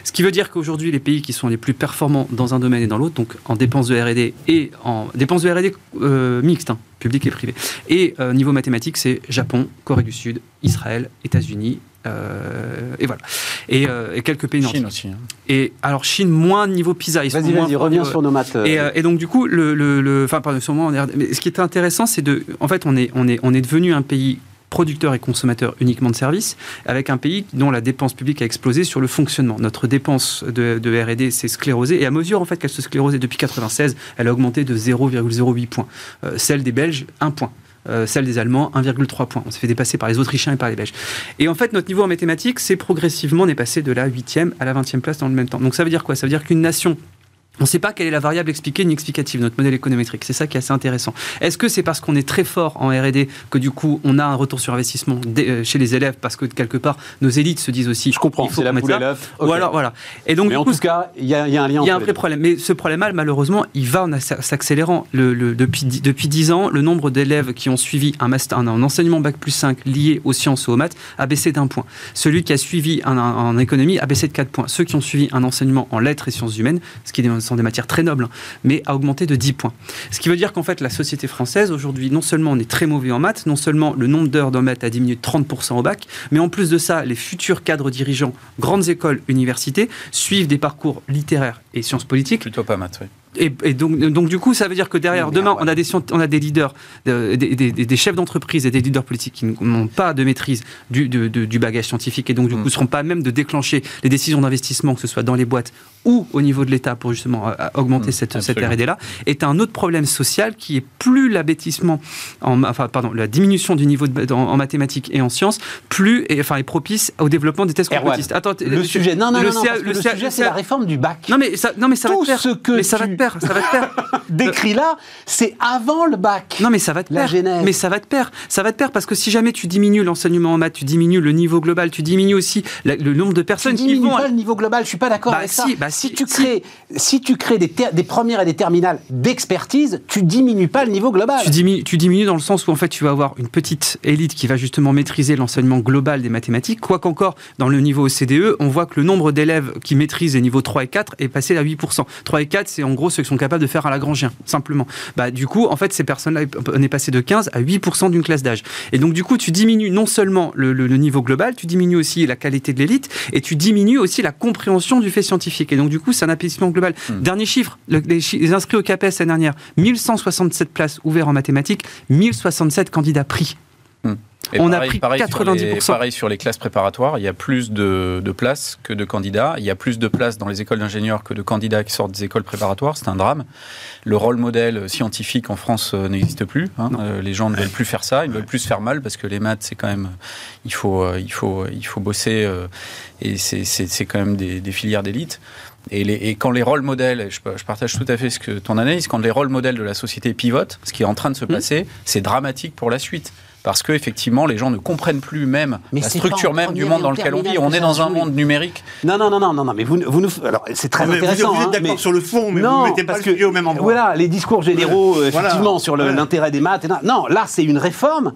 Ce qui veut dire qu'aujourd'hui, les pays qui sont les plus performants dans un domaine et dans l'autre, donc en dépenses de R&D et en dépenses de R&D euh, mixtes, hein, public et privé, et niveau mathématiques, c'est Japon, Corée du Sud, Israël, États-Unis, euh, et voilà. Et, euh, et quelques pays nordiques. Chine aussi. hein. Et alors Chine moins niveau PISA. Ils sont Vas-y, moins vas-y, reviens sur nos maths. euh, et, euh, et donc du coup, le, le, le- enfin pardon, sur moi, on est- mais ce qui est intéressant, c'est de, en fait, on est, on est, on est devenu un pays producteur et consommateur uniquement de services, avec un pays dont la dépense publique a explosé sur le fonctionnement. Notre dépense de, de R&D s'est sclérosée, et à mesure en fait qu'elle se sclérosait depuis 96, elle a augmenté de 0,08 points. Euh, celle des Belges, 1 point. Euh, celle des Allemands, 1,3 points. On s'est fait dépasser par les Autrichiens et par les Belges. Et en fait, notre niveau en mathématiques, c'est progressivement, on de la 8e à la 20e place dans le même temps. Donc ça veut dire quoi? Ça veut dire qu'une nation on ne sait pas quelle est la variable expliquée ni explicative, notre modèle économétrique. C'est ça qui est assez intéressant. Est-ce que c'est parce qu'on est très fort en R&D que du coup on a un retour sur investissement euh, chez les élèves parce que quelque part nos élites se disent aussi Je comprends, c'est la poule et l'œuf. Ou Ok. alors voilà. Et donc Mais du en coup, tout cas, il y, a il y a un lien il y a un vrai problème. Mais ce problème-là, malheureusement, il va en s'accélérant. Le, le- depuis, dix- depuis 10 ans, le nombre d'élèves qui ont suivi un, master, un, un enseignement Bac plus 5 lié aux sciences ou aux maths a baissé d'un point. Celui qui a suivi un, un- en économie a baissé de 4 points. Ceux qui ont suivi un enseignement en lettres et sciences humaines, ce qui est- sont des matières très nobles, mais a augmenté de 10 points. Ce qui veut dire qu'en fait, la société française, aujourd'hui, non seulement on est très mauvais en maths, non seulement le nombre d'heures dans maths a diminué de 30% au bac, mais en plus de ça, les futurs cadres dirigeants, grandes écoles, universités, suivent des parcours littéraires et sciences politiques Plutôt pas maths, oui. Et, et donc, donc, du coup, ça veut dire que derrière, demain, ouais. on a des, on a des leaders, euh, des, des- des- des chefs d'entreprise et des leaders politiques qui n'ont pas de maîtrise du, du bagage scientifique et donc, du coup, ne seront pas à même de déclencher les décisions d'investissement, que ce soit dans les boîtes ou au niveau de l'État pour justement euh, augmenter cette, cette absolument. R&D-là, est un autre problème social qui est plus l'abêtissement, en, enfin, pardon, la diminution du niveau de, en, en mathématiques et en sciences, plus, et, enfin, est propice au développement des tests complotistes. Attends, le sujet, non, non, le non, le, sujet, c'est la réforme du bac. non mais ça, non mais ça va Tout te faire. ce que mais ça va tu- te perdre, ça va te perdre. Décrit là, c'est avant le bac. Non mais ça va te genèse. Mais ça va te perdre. Ça va te perdre parce que si jamais tu diminues l'enseignement en maths, tu diminues le niveau global, tu diminues aussi la- le nombre de Tu personnes qui diminues vont. pas le niveau global, je suis pas d'accord Bah avec si, ça. bah si, si, tu crées, si tu crées des premières et des terminales d'expertise, tu diminues pas le niveau global. Tu diminues, tu diminues dans le sens où en fait tu vas avoir une petite élite qui va justement maîtriser l'enseignement global des mathématiques. Quoi qu'encore, dans le niveau OCDE, on voit que le nombre d'élèves qui maîtrisent les niveaux 3 et 4 est passé à 8%. 3 et 4, c'est en gros ceux qui sont capables de faire un Lagrangien, simplement. Bah, du coup, en fait, ces personnes-là, on est passé de 15 à 8% d'une classe d'âge. Et donc, du coup, tu diminues non seulement le, le- le niveau global, tu diminues aussi la qualité de l'élite et tu diminues aussi la compréhension du fait scientifique. Et donc, du coup, c'est un appétissement global. Dernier chiffre, le- les, chi- les inscrits au CAPES l'année dernière, 1167 places ouvertes en mathématiques, 1067 candidats pris. Et On a pris pareil sur les- 90%. pareil sur les classes préparatoires, il y a plus de, de places que de candidats. Il y a plus de places dans les écoles d'ingénieurs que de candidats qui sortent des écoles préparatoires. C'est un drame. Le rôle modèle scientifique en France euh, n'existe plus. hein. Euh, les gens ne veulent plus faire ça. Ils veulent plus se faire mal parce que les maths, c'est quand même. Il faut, euh, il faut, il faut bosser et c'est- quand même des, des filières d'élite. Et, les- et quand les rôles modèles, je, je partage tout à fait ce que ton analyse, quand les rôles modèles de la société pivotent, ce qui est en train de Mmh. se passer, c'est dramatique pour la suite. Parce que effectivement, les gens ne comprennent plus même Mais la structure même du monde dans lequel on vit. On est dans un monde numérique. Non, non, non, non, non, non, mais vous, vous nous, alors c'est très Mais vous, intéressant. vous êtes hein, d'accord mais- sur le fond, mais vous non, ne mettez pas parce le sujet que au même endroit. voilà, les discours généraux, euh, Voilà. effectivement, sur l'intérêt des maths. et non, non, là, c'est une réforme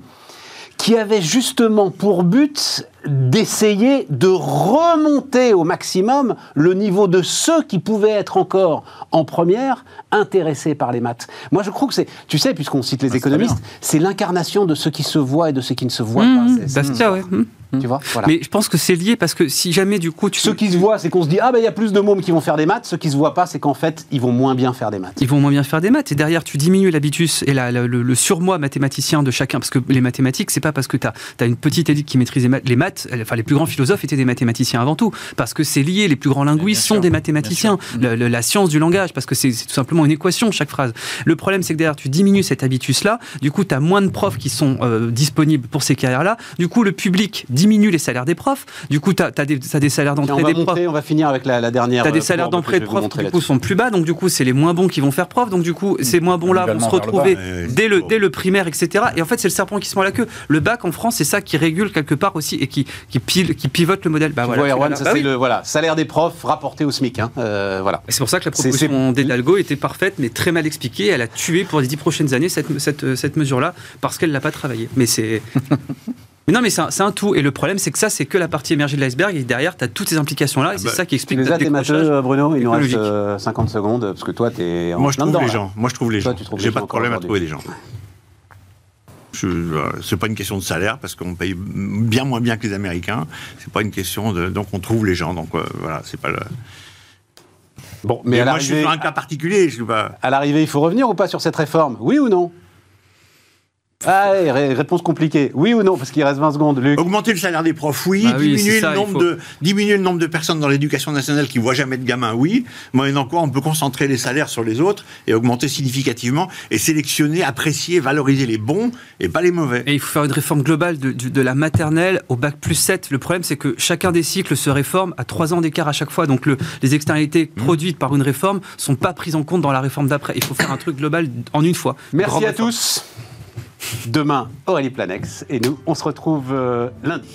qui avait justement pour but d'essayer de remonter au maximum le niveau de ceux qui pouvaient être encore en première intéressés par les maths. Moi, je crois que c'est, tu sais, puisqu'on cite les Ah, économistes, c'est l'incarnation de ce qui se voit et de ce qui ne se voit Mmh, pas. C'est- Bastia, ouais. Mmh. Tu vois, voilà. Mais je pense que c'est lié parce que si jamais du coup tu Ceux qui se voient, c'est qu'on se dit ah ben il y a plus de mômes qui vont faire des maths. Ceux qui se voient pas, c'est qu'en fait ils vont moins bien faire des maths. ils vont moins bien faire des maths et derrière tu diminues l'habitus et la- la- le, le surmoi mathématicien de chacun parce que les mathématiques c'est pas parce que tu as, une petite élite qui maîtrise les maths, les maths elle- enfin les plus grands philosophes étaient des mathématiciens avant tout parce que c'est lié les plus grands linguistes sont sûr, des mathématiciens. Le- le- la science du langage parce que c'est tout simplement une équation chaque phrase. Le problème c'est que derrière tu diminues cet habitus là du coup tu as moins de profs qui sont euh, disponibles pour ces carrières là du coup le public diminue les salaires des profs. Du coup tu as, des, t'as des salaires d'entrée des profs. montrer, on va finir avec la, la dernière. T'as des euh, salaires d'entrée de profs qui du coup sont plus bas, donc du coup c'est les moins bons qui vont faire prof, donc du coup ces moins bons là vont se vers le bas, retrouver le, dès le primaire, etc. Et en fait c'est le serpent qui se mord la queue. Le bac en France c'est ça qui régule quelque part aussi et qui, qui, pile, qui pivote le modèle. Bah, Tu voilà, vois, tu Erwan, ça Bah c'est oui. le voilà, salaire des profs rapporté au SMIC. hein, euh, voilà. C'est pour ça que la proposition d'Hidalgo était parfaite, mais très mal expliquée. Elle a tué pour les dix prochaines années cette, cette, cette mesure-là parce qu'elle l'a pas travaillée. Mais c'est. Mais non, mais c'est un, tout. Et le problème, c'est que ça, c'est que la partie émergée de l'iceberg. Et derrière, tu as toutes ces implications-là. Et c'est bah, ça qui Tu explique les as tes matheux, décrochage. euh, Bruno? Il nous reste technologique. euh, 50 secondes parce que toi t'es en Moi, je trouve dedans, les là. gens. Moi, je trouve les Toi, gens. tu J'ai pas de problème à trouver des gens. Voilà, c'est pas une question de salaire parce qu'on paye bien moins bien que les Américains. C'est pas une question de donc on trouve les gens. Donc euh, voilà, c'est pas le. Bon, mais, Mais, à moi, je suis sur un cas particulier. Je suis pas. à l'arrivée, il faut revenir ou pas sur cette réforme? Oui ou non? Ah, réponse compliquée. Oui ou non Parce qu'il reste 20 secondes, Luc. Augmenter le salaire des profs, oui. Bah oui, diminuer, ça, le nombre faut- de, diminuer le nombre de personnes dans l'éducation nationale qui voient jamais de gamins, oui. Moyennant quoi, on peut concentrer les salaires sur les autres et augmenter significativement et sélectionner, apprécier, valoriser les bons et pas les mauvais. Et il faut faire une réforme globale de, la maternelle au bac plus 7. Le problème, c'est que chacun des cycles se réforme à 3 ans d'écart à chaque fois. Donc le- les externalités Mmh. produites par une réforme sont pas prises en compte dans la réforme d'après. Il faut faire un truc global en une fois. Merci à réforme. tous. Demain, Aurélie Planex et nous, on se retrouve euh, lundi.